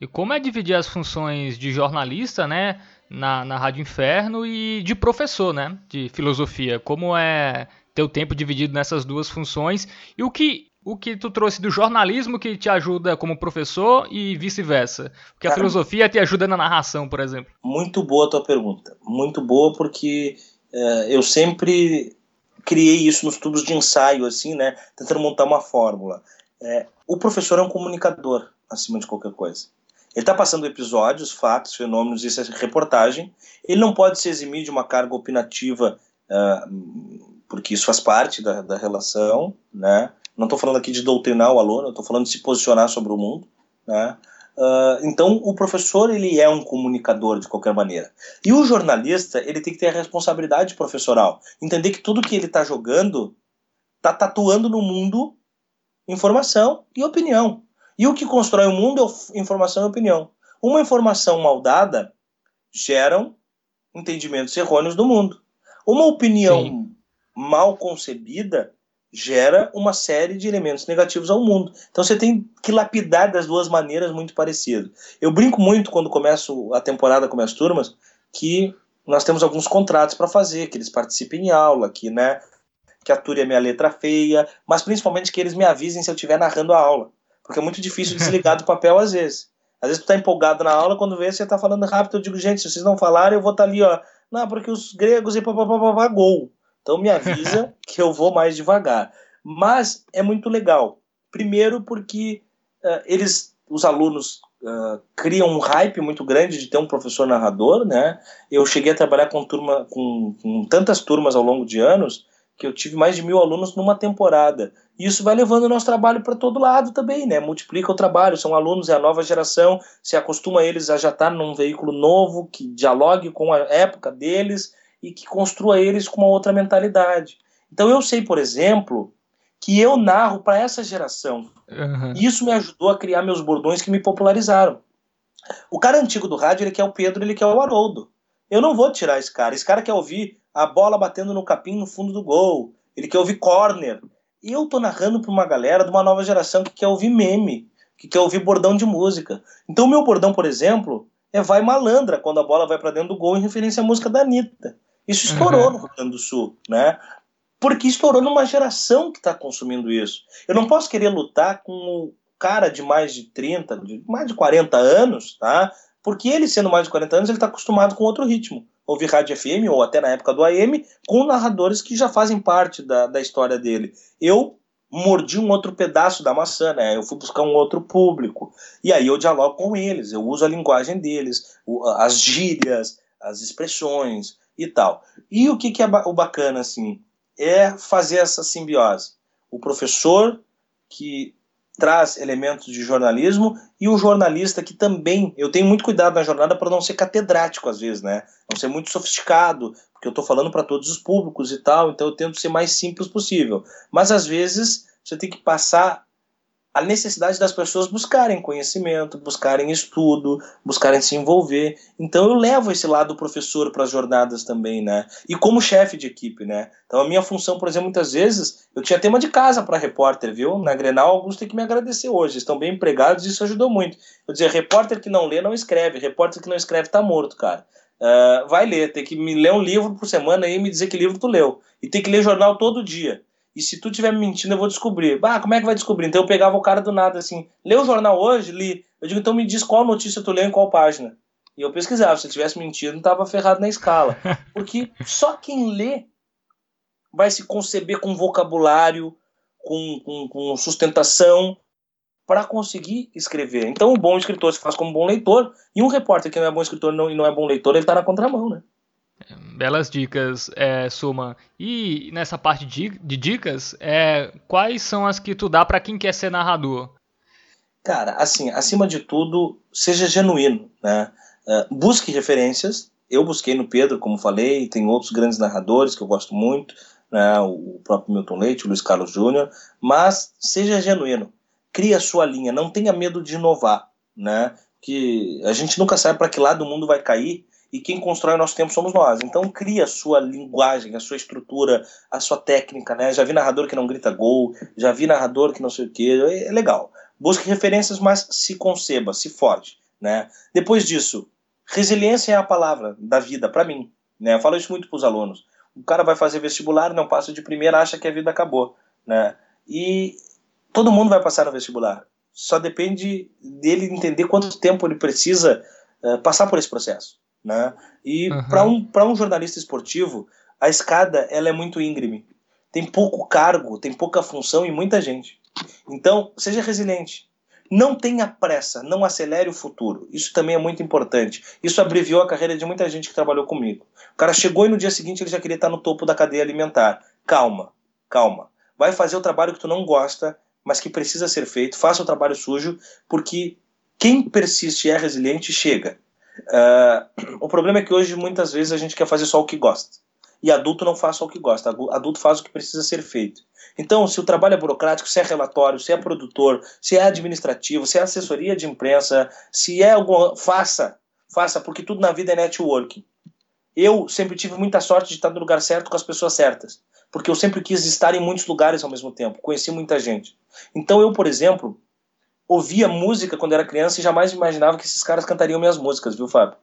E como é dividir as funções de jornalista, né, na, na Rádio Inferno e de professor, né, de filosofia? Como é ter o tempo dividido nessas duas funções e o que o que tu trouxe do jornalismo que te ajuda como professor e vice-versa? O que a filosofia te ajuda na narração, por exemplo? Muito boa a tua pergunta. Muito boa porque uh, eu sempre criei isso nos tubos de ensaio, assim, né? Tentando montar uma fórmula. É, o professor é um comunicador, acima de qualquer coisa. Ele está passando episódios, fatos, fenômenos, isso é reportagem. Ele não pode se eximir de uma carga opinativa, uh, porque isso faz parte da, da relação, né? Não estou falando aqui de doutrinar o aluno, estou falando de se posicionar sobre o mundo. Né? Uh, então, o professor ele é um comunicador de qualquer maneira. E o jornalista ele tem que ter a responsabilidade professoral, entender que tudo que ele está jogando está tatuando no mundo informação e opinião. E o que constrói o mundo é informação e opinião. Uma informação mal dada geram entendimentos errôneos do mundo. Uma opinião Sim. mal concebida gera uma série de elementos negativos ao mundo. Então você tem que lapidar das duas maneiras muito parecido. Eu brinco muito quando começo a temporada com minhas turmas que nós temos alguns contratos para fazer, que eles participem em aula, que, né, que ature a minha letra feia, mas principalmente que eles me avisem se eu estiver narrando a aula. Porque é muito difícil desligar do papel às vezes. Às vezes tu tá empolgado na aula, quando vê você tá falando rápido, eu digo, gente, se vocês não falarem, eu vou estar tá ali, ó. Não, porque os gregos e papapá, gol. Então me avisa que eu vou mais devagar. Mas é muito legal. Primeiro porque uh, eles, os alunos uh, criam um hype muito grande de ter um professor narrador, né? Eu cheguei a trabalhar com turma, com, com tantas turmas ao longo de anos que eu tive mais de mil alunos numa temporada. E isso vai levando o nosso trabalho para todo lado também, né? Multiplica o trabalho, são alunos, é a nova geração, se acostuma eles a já estar num veículo novo, que dialogue com a época deles, e que construa eles com uma outra mentalidade. Então eu sei, por exemplo, que eu narro para essa geração. Uhum. E isso me ajudou a criar meus bordões que me popularizaram. O cara antigo do rádio, ele quer o Pedro, ele quer o Haroldo. Eu não vou tirar esse cara. Esse cara quer ouvir a bola batendo no capim no fundo do gol. Ele quer ouvir corner. E eu tô narrando para uma galera de uma nova geração que quer ouvir meme, que quer ouvir bordão de música. Então o meu bordão, por exemplo, é vai malandra quando a bola vai para dentro do gol em referência à música da Anitta. Isso estourou uhum. no Rio Grande do Sul, né? Porque estourou numa geração que está consumindo isso. Eu não posso querer lutar com o cara de mais de 30, de mais de 40 anos, tá? Porque ele, sendo mais de 40 anos, ele está acostumado com outro ritmo. Ouvir rádio FM, ou até na época do AM, com narradores que já fazem parte da, da história dele. Eu mordi um outro pedaço da maçã, né? Eu fui buscar um outro público. E aí eu dialogo com eles, eu uso a linguagem deles, as gírias, as expressões, e tal. E o que, que é o bacana, assim, é fazer essa simbiose. O professor que traz elementos de jornalismo e o jornalista que também, eu tenho muito cuidado na jornada para não ser catedrático às vezes, né? Não ser muito sofisticado, porque eu estou falando para todos os públicos e tal, então eu tento ser mais simples possível. Mas às vezes você tem que passar a necessidade das pessoas buscarem conhecimento, buscarem estudo, buscarem se envolver. Então eu levo esse lado do professor para as jornadas também, né? E como chefe de equipe, né? Então a minha função, por exemplo, muitas vezes eu tinha tema de casa para repórter, viu? Na Grenal, alguns têm que me agradecer hoje, estão bem empregados isso ajudou muito. Eu dizia, repórter que não lê não escreve, repórter que não escreve tá morto, cara. Uh, vai ler, tem que me ler um livro por semana e me dizer que livro tu leu. E tem que ler jornal todo dia. E se tu estiver me mentindo, eu vou descobrir. Ah, como é que vai descobrir? Então eu pegava o cara do nada assim, leu o jornal hoje? Li. Eu digo, então me diz qual notícia tu leu em qual página. E eu pesquisava, se eu tivesse mentido, não tava ferrado na escala. Porque só quem lê vai se conceber com vocabulário, com, com, com sustentação, para conseguir escrever. Então, o bom escritor se faz como um bom leitor, e um repórter que não é bom escritor não, e não é bom leitor, ele está na contramão, né? Belas dicas, é, Suma. E nessa parte de, dicas, é, quais são as que tu dá para quem quer ser narrador? Cara, assim, acima de tudo, seja genuíno, né? Uh, busque referências. Eu busquei no Pedro, como falei, tem outros grandes narradores que eu gosto muito, né? o próprio Milton Leite, o Luiz Carlos Júnior, mas seja genuíno. Crie a sua linha, não tenha medo de inovar, né? Que a gente nunca sabe para que lado o mundo vai cair e quem constrói o nosso tempo somos nós. Então cria a sua linguagem, a sua estrutura, a sua técnica, né? Já vi narrador que não grita gol, já vi narrador que não sei o que, é legal. Busque referências, mas se conceba, se forte, né? Depois disso, resiliência é a palavra da vida para mim, né? Eu falo isso muito para os alunos. O cara vai fazer vestibular, não passa de primeira, acha que a vida acabou, né? E todo mundo vai passar no vestibular. Só depende dele entender quanto tempo ele precisa uh, passar por esse processo. Né? E uhum. para um, um jornalista esportivo, a escada ela é muito íngreme. Tem pouco cargo, tem pouca função e muita gente. Então, seja resiliente. Não tenha pressa, não acelere o futuro. Isso também é muito importante. Isso abreviou a carreira de muita gente que trabalhou comigo. O cara chegou e no dia seguinte ele já queria estar no topo da cadeia alimentar. Calma, calma. Vai fazer o trabalho que tu não gosta, mas que precisa ser feito. Faça o trabalho sujo, porque quem persiste e é resiliente chega. Uh, o problema é que hoje muitas vezes a gente quer fazer só o que gosta. E adulto não faz só o que gosta, adulto faz o que precisa ser feito. Então, se o trabalho é burocrático, se é relatório, se é produtor, se é administrativo, se é assessoria de imprensa, se é alguma. Faça, faça, porque tudo na vida é networking. Eu sempre tive muita sorte de estar no lugar certo com as pessoas certas, porque eu sempre quis estar em muitos lugares ao mesmo tempo, conheci muita gente. Então, eu, por exemplo, ouvia música quando era criança e jamais imaginava que esses caras cantariam minhas músicas, viu, Fábio?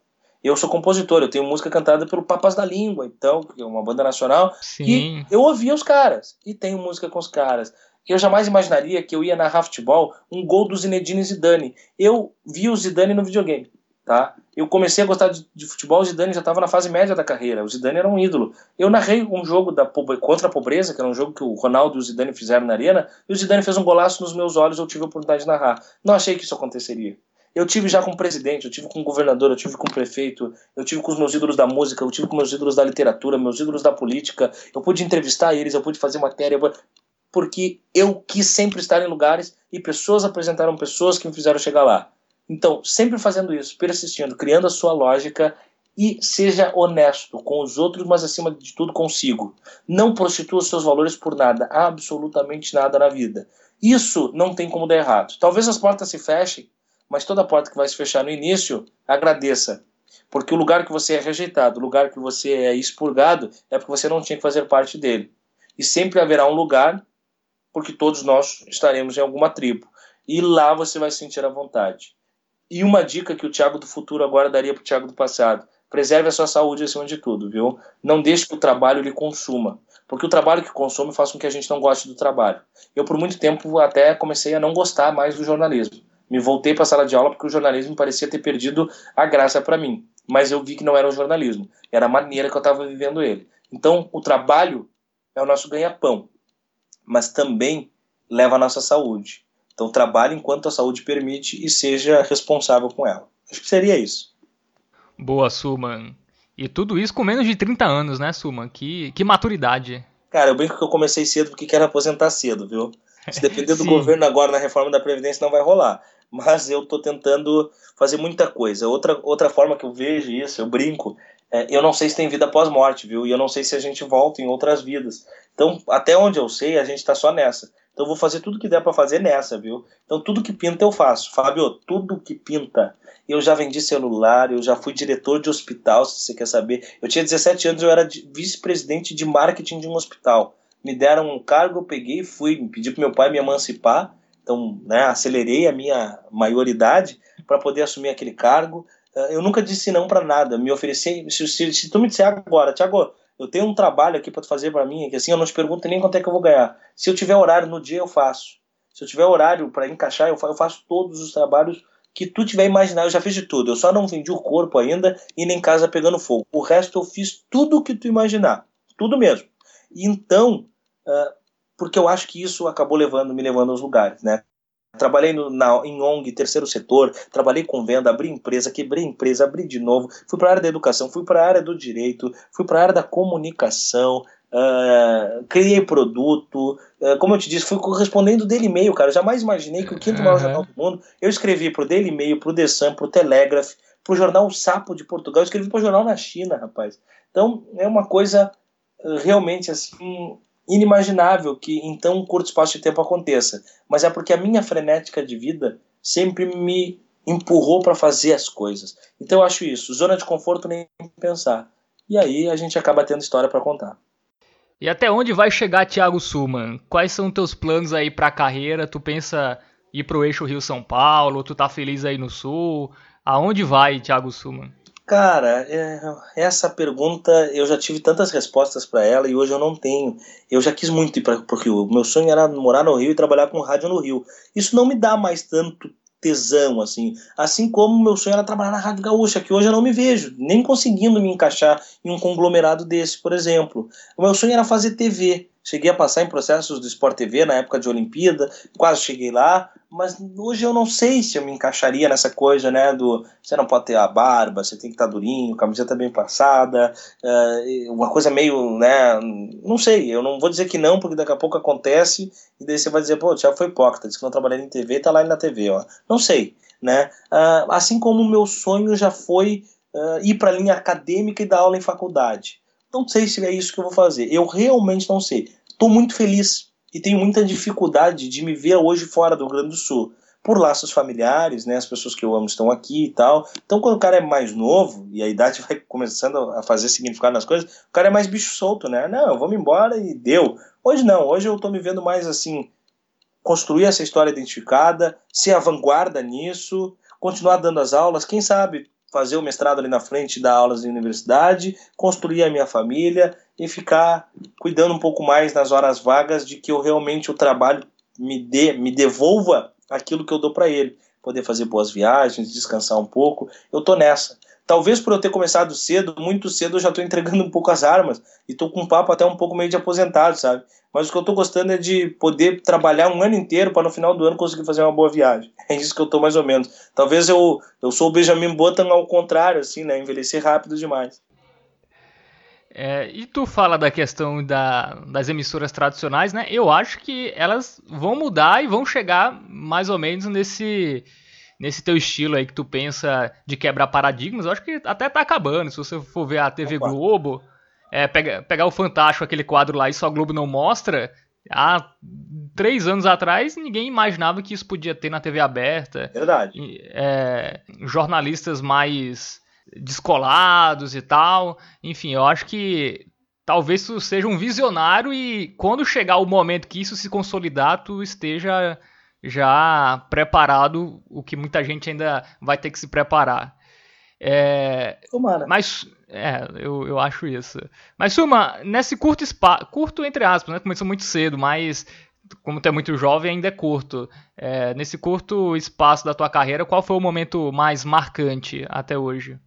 Eu sou compositor, eu tenho música cantada pelo Papas da Língua, então, que é uma banda nacional. Sim. E eu ouvia os caras, e tenho música com os caras. Eu jamais imaginaria que eu ia narrar futebol um gol do Zinedine Zidane. Eu vi o Zidane no videogame tá? Eu comecei a gostar de, de futebol, o Zidane já estava na fase média da carreira, o Zidane era um ídolo. Eu narrei um jogo da, contra a pobreza, que era um jogo que o Ronaldo e o Zidane fizeram na arena, e o Zidane fez um golaço nos meus olhos, eu tive a oportunidade de narrar. Não achei que isso aconteceria. Eu tive já com o presidente, eu tive com o governador, eu tive com o prefeito, eu tive com os meus ídolos da música, eu tive com meus ídolos da literatura, meus ídolos da política. Eu pude entrevistar eles, eu pude fazer matéria, porque eu quis sempre estar em lugares e pessoas apresentaram pessoas que me fizeram chegar lá. Então, sempre fazendo isso, persistindo, criando a sua lógica e seja honesto com os outros, mas acima de tudo consigo. Não prostitua os seus valores por nada, absolutamente nada na vida. Isso não tem como dar errado. Talvez as portas se fechem, mas toda porta que vai se fechar no início, agradeça. Porque o lugar que você é rejeitado, o lugar que você é expurgado, é porque você não tinha que fazer parte dele. E sempre haverá um lugar, porque todos nós estaremos em alguma tribo. E lá você vai sentir a vontade. E uma dica que o Thiago do futuro agora daria para o Thiago do passado: preserve a sua saúde acima de tudo, viu? Não deixe que o trabalho lhe consuma. Porque o trabalho que consome faz com que a gente não goste do trabalho. Eu, por muito tempo, até comecei a não gostar mais do jornalismo. Me voltei para a sala de aula porque o jornalismo parecia ter perdido a graça para mim. Mas eu vi que não era o jornalismo, era a maneira que eu estava vivendo ele. Então, o trabalho é o nosso ganha-pão, mas também leva a nossa saúde. Então trabalhe enquanto a saúde permite e seja responsável com ela. Acho que seria isso. Boa, Suman. E tudo isso com menos de 30 anos, né, Suman? Que, que maturidade. Cara, eu brinco que eu comecei cedo porque quero aposentar cedo, viu? Se depender do governo agora na reforma da Previdência, não vai rolar. Mas eu estou tentando fazer muita coisa. Outra, outra forma que eu vejo isso, eu brinco, é, eu não sei se tem vida pós-morte, viu? E eu não sei se a gente volta em outras vidas. Então, até onde eu sei, a gente está só nessa. Então vou fazer tudo que der para fazer nessa, viu? Então tudo que pinta eu faço. Fábio, tudo que pinta. Eu já vendi celular, eu já fui diretor de hospital, se você quer saber. Eu tinha 17 anos, eu era vice-presidente de marketing de um hospital. Me deram um cargo, eu peguei, fui, pedi pro meu pai me emancipar. Então, né, acelerei a minha maioridade para poder assumir aquele cargo. Eh, eu nunca disse não para nada. Me ofereci, se, se, se tu me disser agora, Tiago, eu tenho um trabalho aqui para fazer para mim, que assim eu não te pergunto nem quanto é que eu vou ganhar. Se eu tiver horário no dia, eu faço. Se eu tiver horário para encaixar, eu faço, eu faço todos os trabalhos que tu tiver imaginado. Eu já fiz de tudo. Eu só não vendi o corpo ainda e nem casa pegando fogo. O resto eu fiz tudo o que tu imaginar. Tudo mesmo. Então, uh, porque eu acho que isso acabou levando, me levando aos lugares, né? Trabalhei no, na, em ONG, terceiro setor, trabalhei com venda, abri empresa, quebrei empresa, abri de novo, fui para a área da educação, fui para a área do direito, fui para a área da comunicação, uh, criei produto, uh, como eu te disse, fui correspondendo dele e-mail, cara. Eu jamais imaginei que o quinto maior jornal do mundo, eu escrevi pro Daily Mail, pro The Sun, pro Telegraph, pro jornal o Sapo de Portugal, eu escrevi pro jornal na China, rapaz. Então é uma coisa uh, realmente assim inimaginável que em tão curto espaço de tempo aconteça, mas é porque a minha frenética de vida sempre me empurrou para fazer as coisas. Então eu acho isso, zona de conforto nem pensar. E aí a gente acaba tendo história para contar. E até onde vai chegar Thiago Suman? Quais são teus planos aí para a carreira? Tu pensa ir pro eixo Rio São Paulo? Tu tá feliz aí no Sul? Aonde vai Thiago Suman? Cara, é, essa pergunta eu já tive tantas respostas para ela e hoje eu não tenho. Eu já quis muito ir para o Rio. Meu sonho era morar no Rio e trabalhar com rádio no Rio. Isso não me dá mais tanto tesão, assim. Assim como meu sonho era trabalhar na Rádio Gaúcha, que hoje eu não me vejo, nem conseguindo me encaixar em um conglomerado desse, por exemplo. O meu sonho era fazer TV. Cheguei a passar em processos do Sport TV na época de Olimpíada, quase cheguei lá, mas hoje eu não sei se eu me encaixaria nessa coisa, né, do você não pode ter a barba, você tem que estar durinho, camiseta bem passada, uh, uma coisa meio, né, não sei, eu não vou dizer que não, porque daqui a pouco acontece, e daí você vai dizer, pô, já foi hipócrita, disse que não trabalhei em TV, tá lá na TV, ó. Não sei, né, uh, assim como o meu sonho já foi uh, ir para a linha acadêmica e dar aula em faculdade. Não sei se é isso que eu vou fazer. Eu realmente não sei. Estou muito feliz e tenho muita dificuldade de me ver hoje fora do Rio Grande do Sul. Por laços familiares, né? As pessoas que eu amo estão aqui e tal. Então, quando o cara é mais novo e a idade vai começando a fazer significado nas coisas, o cara é mais bicho solto, né? Não, vamos embora e deu. Hoje não. Hoje eu estou me vendo mais assim, construir essa história identificada, ser a vanguarda nisso, continuar dando as aulas, quem sabe fazer o mestrado ali na frente, dar aulas de universidade, construir a minha família e ficar cuidando um pouco mais nas horas vagas de que eu realmente o trabalho me dê, me devolva aquilo que eu dou para ele, poder fazer boas viagens, descansar um pouco. Eu tô nessa. Talvez por eu ter começado cedo, muito cedo, eu já estou entregando um pouco as armas e estou com um papo até um pouco meio de aposentado, sabe? Mas o que eu estou gostando é de poder trabalhar um ano inteiro para no final do ano conseguir fazer uma boa viagem. É isso que eu estou mais ou menos. Talvez eu, eu sou o Benjamin Button ao contrário, assim, né? Envelhecer rápido demais. É, e tu fala da questão da, das emissoras tradicionais, né? Eu acho que elas vão mudar e vão chegar mais ou menos nesse nesse teu estilo aí que tu pensa de quebrar paradigmas. Eu acho que até tá acabando. Se você for ver a TV Opa. Globo, é, pega, pegar o Fantástico, aquele quadro lá, e só a Globo não mostra. Há três anos atrás, ninguém imaginava que isso podia ter na TV aberta. Verdade. É, jornalistas mais descolados e tal. Enfim, eu acho que talvez tu seja um visionário e quando chegar o momento que isso se consolidar, tu esteja já preparado, o que muita gente ainda vai ter que se preparar. É, Tomara. Mas é, eu, eu acho isso. Mas, Suma, nesse curto espaço, curto entre aspas, né? Começou muito cedo, mas como tu é muito jovem, ainda é curto. É, nesse curto espaço da tua carreira, qual foi o momento mais marcante até hoje?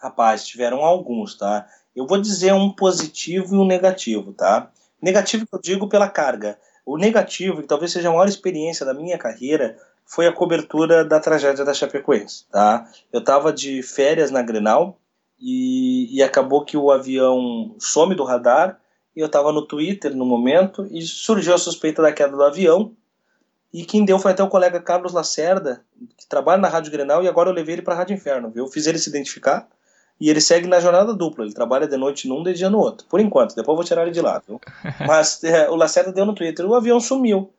Rapaz, tiveram alguns, tá? Eu vou dizer um positivo e um negativo, tá? Negativo que eu digo pela carga. O negativo, que talvez seja a maior experiência da minha carreira, foi a cobertura da tragédia da Chapecoense, tá? Eu estava de férias na Grenal, e, e acabou que o avião some do radar. E eu estava no Twitter no momento e surgiu a suspeita da queda do avião. E quem deu foi até o colega Carlos Lacerda, que trabalha na Rádio Grenal, e agora eu levei ele para a Rádio Inferno. Eu fiz ele se identificar e ele segue na jornada dupla. Ele trabalha de noite num e de dia no outro. Por enquanto, depois eu vou tirar ele de lá. Viu? Mas é, o Lacerda deu no Twitter, o avião sumiu.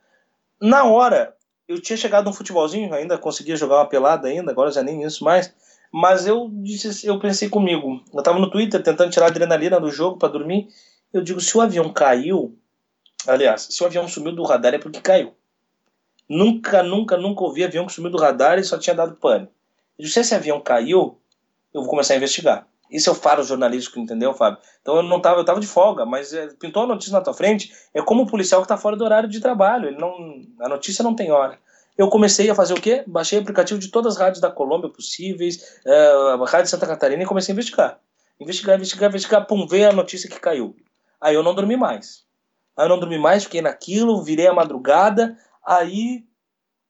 Na hora, eu tinha chegado um futebolzinho, ainda conseguia jogar uma pelada ainda, agora já nem isso mais. Mas eu disse, eu pensei comigo, eu estava no Twitter tentando tirar a adrenalina do jogo para dormir. Eu digo, se o avião caiu, aliás, se o avião sumiu do radar é porque caiu. Nunca, nunca, nunca ouvi avião que sumiu do radar e só tinha dado pânico. Eu disse, se esse avião caiu, eu vou começar a investigar. Isso é o faro jornalístico, entendeu, Fábio? Então eu não tava, eu tava de folga, mas é, pintou a notícia na tua frente, é como o policial que está fora do horário de trabalho. Ele não, a notícia não tem hora eu comecei a fazer o quê? Baixei o aplicativo de todas as rádios da Colômbia possíveis, uh, a Rádio Santa Catarina, e comecei a investigar. Investigar, investigar, investigar, pum, veio a notícia que caiu. Aí eu não dormi mais. Aí eu não dormi mais, fiquei naquilo, virei a madrugada, aí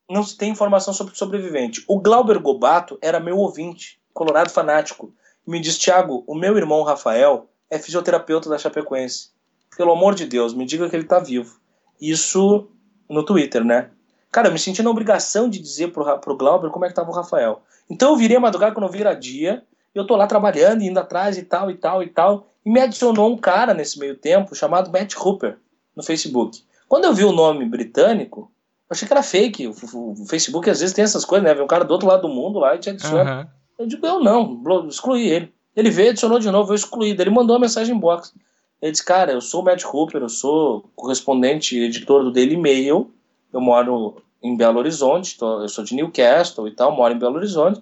não se tem informação sobre o sobrevivente. O Glauber Gobato era meu ouvinte, colorado fanático. Me diz, Thiago, o meu irmão Rafael é fisioterapeuta da Chapecoense. Pelo amor de Deus, me diga que ele está vivo. Isso no Twitter, né? Cara, eu me senti na obrigação de dizer pro, pro Glauber como é que tava o Rafael. Então eu virei a madrugada quando eu vira dia, eu tô lá trabalhando, indo atrás e tal, e tal, e tal. E me adicionou um cara nesse meio tempo chamado Matt Hooper no Facebook. Quando eu vi o nome britânico, achei que era fake. O, o, Facebook às vezes tem essas coisas, né? Vem um cara do outro lado do mundo lá e te adiciona. Uhum. Eu digo, eu não, excluí ele. Ele veio, adicionou de novo, eu excluí. Ele mandou uma mensagem em box. Ele disse, cara, eu sou o Matt Cooper, eu sou correspondente editor do Daily Mail, eu moro em Belo Horizonte, tô, eu sou de Newcastle e tal, moro em Belo Horizonte,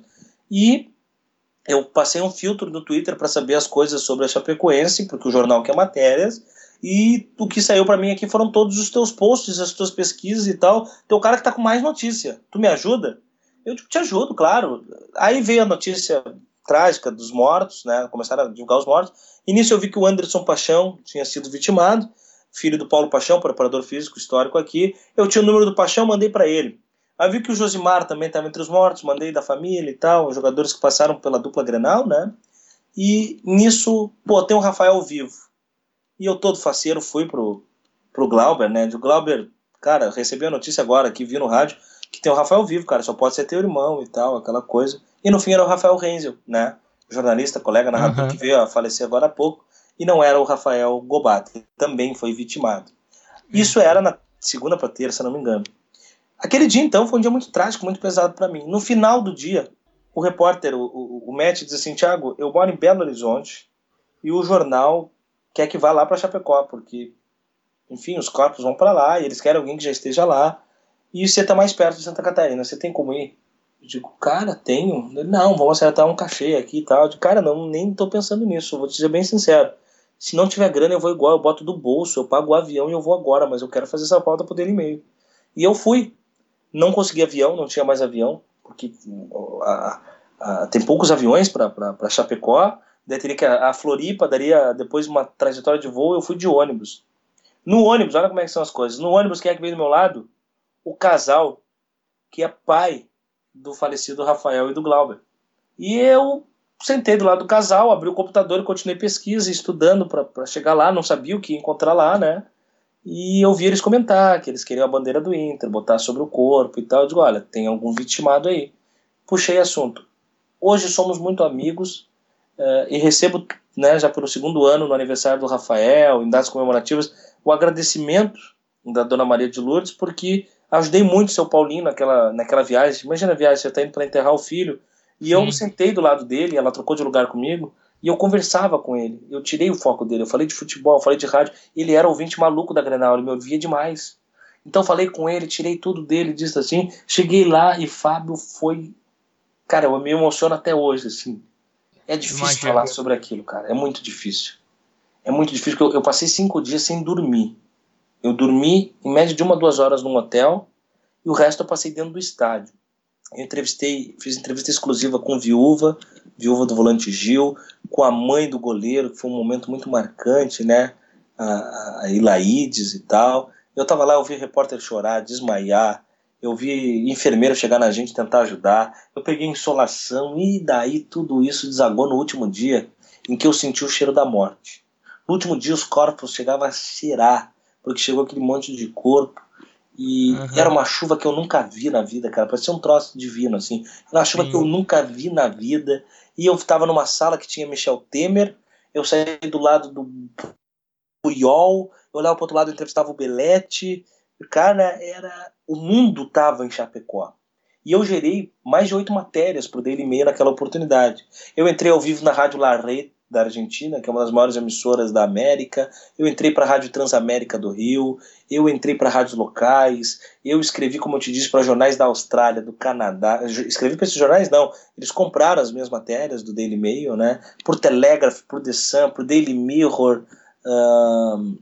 e eu passei um filtro no Twitter para saber as coisas sobre a Chapecoense, porque o jornal quer matérias, e o que saiu para mim aqui foram todos os teus posts, as tuas pesquisas e tal. Teu cara que tá com mais notícia. Tu me ajuda? Eu te ajudo, claro. Aí veio a notícia trágica dos mortos, né? Começaram a divulgar os mortos. E nisso eu vi que o Anderson Paixão tinha sido vitimado, filho do Paulo Paixão, preparador físico histórico aqui. Eu tinha o número do Paixão, mandei para ele. Aí vi que o Josimar também estava entre os mortos, mandei da família e tal, jogadores que passaram pela dupla Grenal, né? E nisso, pô, tem o Rafael vivo. E eu todo faceiro fui pro, pro Glauber, né? O Glauber, cara, recebi a notícia agora que vi no rádio que tem o Rafael vivo, cara, só pode ser teu irmão e tal, aquela coisa. E no fim era o Rafael Renzel, né? Jornalista, colega narrador uhum. que veio a falecer agora há pouco. E não era o Rafael Gobato, que também foi vitimado. Isso era na segunda para terça, não me engano. Aquele dia, então, foi um dia muito trágico, muito pesado para mim. No final do dia, o repórter, o, o, o Matt, diz assim: Tiago, eu moro em Belo Horizonte e o jornal quer que vá lá para Chapecó, porque, enfim, os corpos vão para lá e eles querem alguém que já esteja lá. E você está mais perto de Santa Catarina, você tem como ir? Eu digo, cara, tenho. Não, vamos acertar um cachê aqui e tal. Eu digo, cara, não, nem estou pensando nisso, vou te dizer bem sincero. Se não tiver grana, eu vou igual, eu boto do bolso, eu pago o avião e eu vou agora, mas eu quero fazer essa pauta pro Daily Mail. E eu fui. Não consegui avião, não tinha mais avião, porque a, a, tem poucos aviões para Chapecó. Daí teria que a, a Floripa daria depois uma trajetória de voo, eu fui de ônibus. No ônibus, olha como é que são as coisas. No ônibus, quem é que veio do meu lado? O casal que é pai do falecido Rafael e do Glauber. E eu sentei do lado do casal, abri o computador e continuei pesquisa, estudando para chegar lá, não sabia o que encontrar lá, né? E eu vi eles comentar que eles queriam a bandeira do Inter, botar sobre o corpo e tal. Eu digo, olha, tem algum vitimado aí. Puxei assunto. Hoje somos muito amigos uh, e recebo, né, já pelo segundo ano, no aniversário do Rafael, em datas comemorativas, o agradecimento da Dona Maria de Lourdes, porque ajudei muito o seu Paulinho naquela, naquela viagem. Imagina a viagem, você está indo para enterrar o filho. E Sim. eu sentei do lado dele, ela trocou de lugar comigo. E eu conversava com ele, eu tirei o foco dele, eu falei de futebol, eu falei de rádio, ele era ouvinte maluco da Grenal, ele me ouvia demais. Então falei com ele, tirei tudo dele, disse assim, cheguei lá e Fábio foi, cara, eu me emociono até hoje, assim. É difícil Imagina. falar sobre aquilo, cara, é muito difícil. É muito difícil, porque eu, eu passei cinco dias sem dormir. Eu dormi em média de uma, duas horas num hotel, e o resto eu passei dentro do estádio. Eu entrevistei, fiz entrevista exclusiva com viúva, viúva do volante Gil, com a mãe do goleiro, que foi um momento muito marcante, né? A, a Ilaides e tal. Eu tava lá, eu vi repórter chorar, desmaiar, eu vi enfermeiro chegar na gente tentar ajudar, eu peguei insolação e daí tudo isso desagou no último dia em que eu senti o cheiro da morte. No último dia os corpos chegavam a cheirar, porque chegou aquele monte de corpo e uhum. era uma chuva que eu nunca vi na vida, cara. Parecia um troço divino, assim. Era uma chuva Sim. que eu nunca vi na vida. E eu estava numa sala que tinha Michel Temer. Eu saí do lado do Puyol. Eu olhava para outro lado e entrevistava o Belete. Cara, era. O mundo tava em Chapecó. E eu gerei mais de oito matérias para o Daily Mail naquela oportunidade. Eu entrei ao vivo na Rádio Larret da Argentina, que é uma das maiores emissoras da América. Eu entrei para a Rádio Transamérica do Rio, eu entrei para rádios locais, eu escrevi, como eu te disse, para jornais da Austrália, do Canadá. Escrevi para esses jornais, não. Eles compraram as minhas matérias do Daily Mail, né? Por Telegraph, por The Sun, por Daily Mirror, um,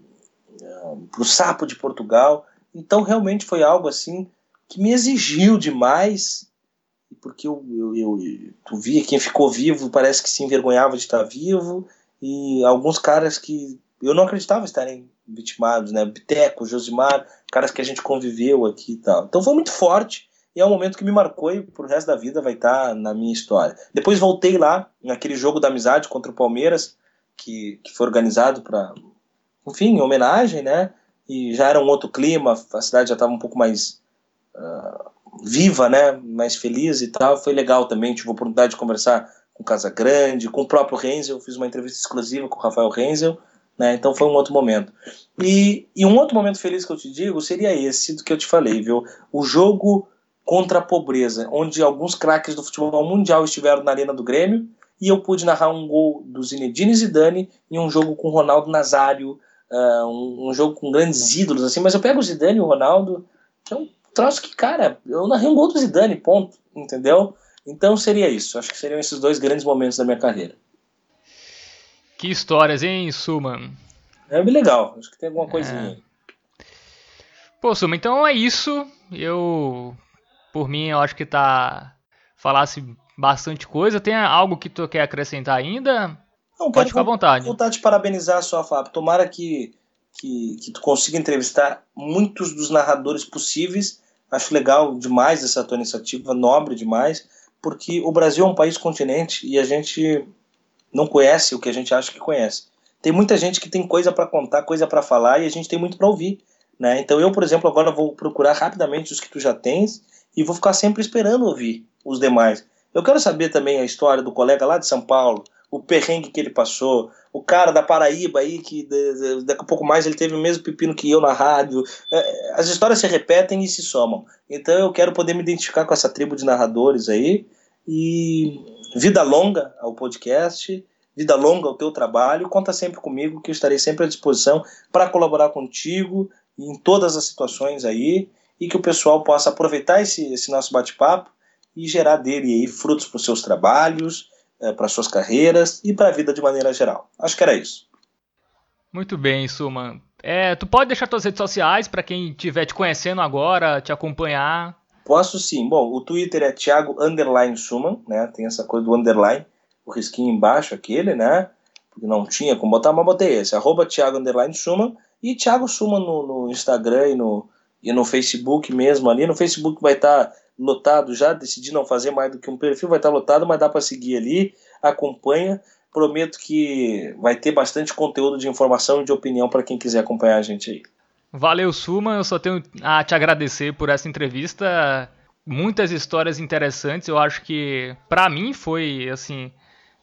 um, para o Sapo de Portugal. Então, realmente foi algo assim que me exigiu demais porque eu, eu, eu, tu via quem ficou vivo parece que se envergonhava de estar vivo e alguns caras que eu não acreditava estarem vitimados, né? Biteco, Josimar, caras que a gente conviveu aqui e tal. Então foi muito forte e é um momento que me marcou e pro resto da vida vai estar na minha história. Depois voltei lá naquele jogo da amizade contra o Palmeiras que, que foi organizado para, enfim, em homenagem, né? E já era um outro clima, a cidade já estava um pouco mais uh, viva, né, mais feliz e tal. Foi legal também, tive a oportunidade de conversar com Casa Grande, com o próprio Renzel, fiz uma entrevista exclusiva com o Rafael Renzel, Né? Então foi um outro momento. E, e um outro momento feliz que eu te digo seria esse do que eu te falei, viu? O jogo contra a pobreza, onde alguns craques do futebol mundial estiveram na arena do Grêmio e eu pude narrar um gol do Zinedine Zidane em um jogo com Ronaldo Nazário, uh, um, um, jogo com grandes ídolos, assim, mas eu pego o Zidane e o Ronaldo, que é um troço que, cara, eu narrei um gol do Zidane, ponto, entendeu? Então seria isso, acho que seriam esses dois grandes momentos da minha carreira. Que histórias, hein, Suman? É bem legal, acho que tem alguma coisinha. É. Pô, Suma, então é isso. Eu, por mim, eu acho que tá. Falasse bastante coisa. Tem algo que tu quer acrescentar ainda? Não, Pode ficar à vontade. Vontade de parabenizar a sua Fábio. Tomara que, que, que tu consiga entrevistar muitos dos narradores possíveis. Acho legal demais essa tua iniciativa, nobre demais, porque o Brasil é um país continente e a gente não conhece o que a gente acha que conhece. Tem muita gente que tem coisa para contar, coisa para falar e a gente tem muito para ouvir. Né? Então eu, por exemplo, agora vou procurar rapidamente os que tu já tens e vou ficar sempre esperando ouvir os demais. Eu quero saber também a história do colega lá de São Paulo, o perrengue que ele passou, o cara da Paraíba aí, que daqui a pouco mais ele teve o mesmo pepino que eu na rádio. É, as histórias se repetem e se somam. Então eu quero poder me identificar com essa tribo de narradores aí. E vida longa ao podcast, vida longa ao teu trabalho. Conta sempre comigo, que eu estarei sempre à disposição para colaborar contigo em todas as situações aí. E que o pessoal possa aproveitar esse, esse nosso bate-papo e gerar dele aí frutos para os seus trabalhos, é, para suas carreiras e para a vida de maneira geral. Acho que era isso. Muito bem, Suman. É, tu pode deixar tuas redes sociais para quem estiver te conhecendo agora, te acompanhar? Posso sim. Bom, o Twitter é Thiago Underline Suman, né? Tem essa coisa do underline, o risquinho embaixo aquele, né? Porque não tinha como botar, mas botei esse. Arroba Thiago Underline Suman e Thiago Suman no, no Instagram e no, e no Facebook mesmo ali. No Facebook vai estar tá lotado já, decidi não fazer mais do que um perfil, vai estar lotado, mas dá para seguir ali, acompanha. Prometo que vai ter bastante conteúdo de informação e de opinião para quem quiser acompanhar a gente aí. Valeu, Suma. Eu só tenho a te agradecer por essa entrevista. Muitas histórias interessantes. Eu acho que, para mim, foi assim.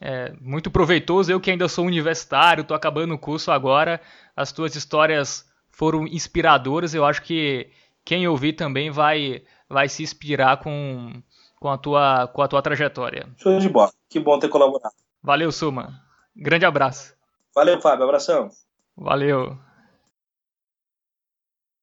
É, muito proveitoso. Eu que ainda sou universitário, estou acabando o curso agora. As tuas histórias foram inspiradoras. Eu acho que quem ouvir também vai vai se inspirar com, com, a, tua, com a tua trajetória. Show de bola. Que bom ter colaborado. Valeu, Suma. Grande abraço. Valeu, Fábio. Abração. Valeu.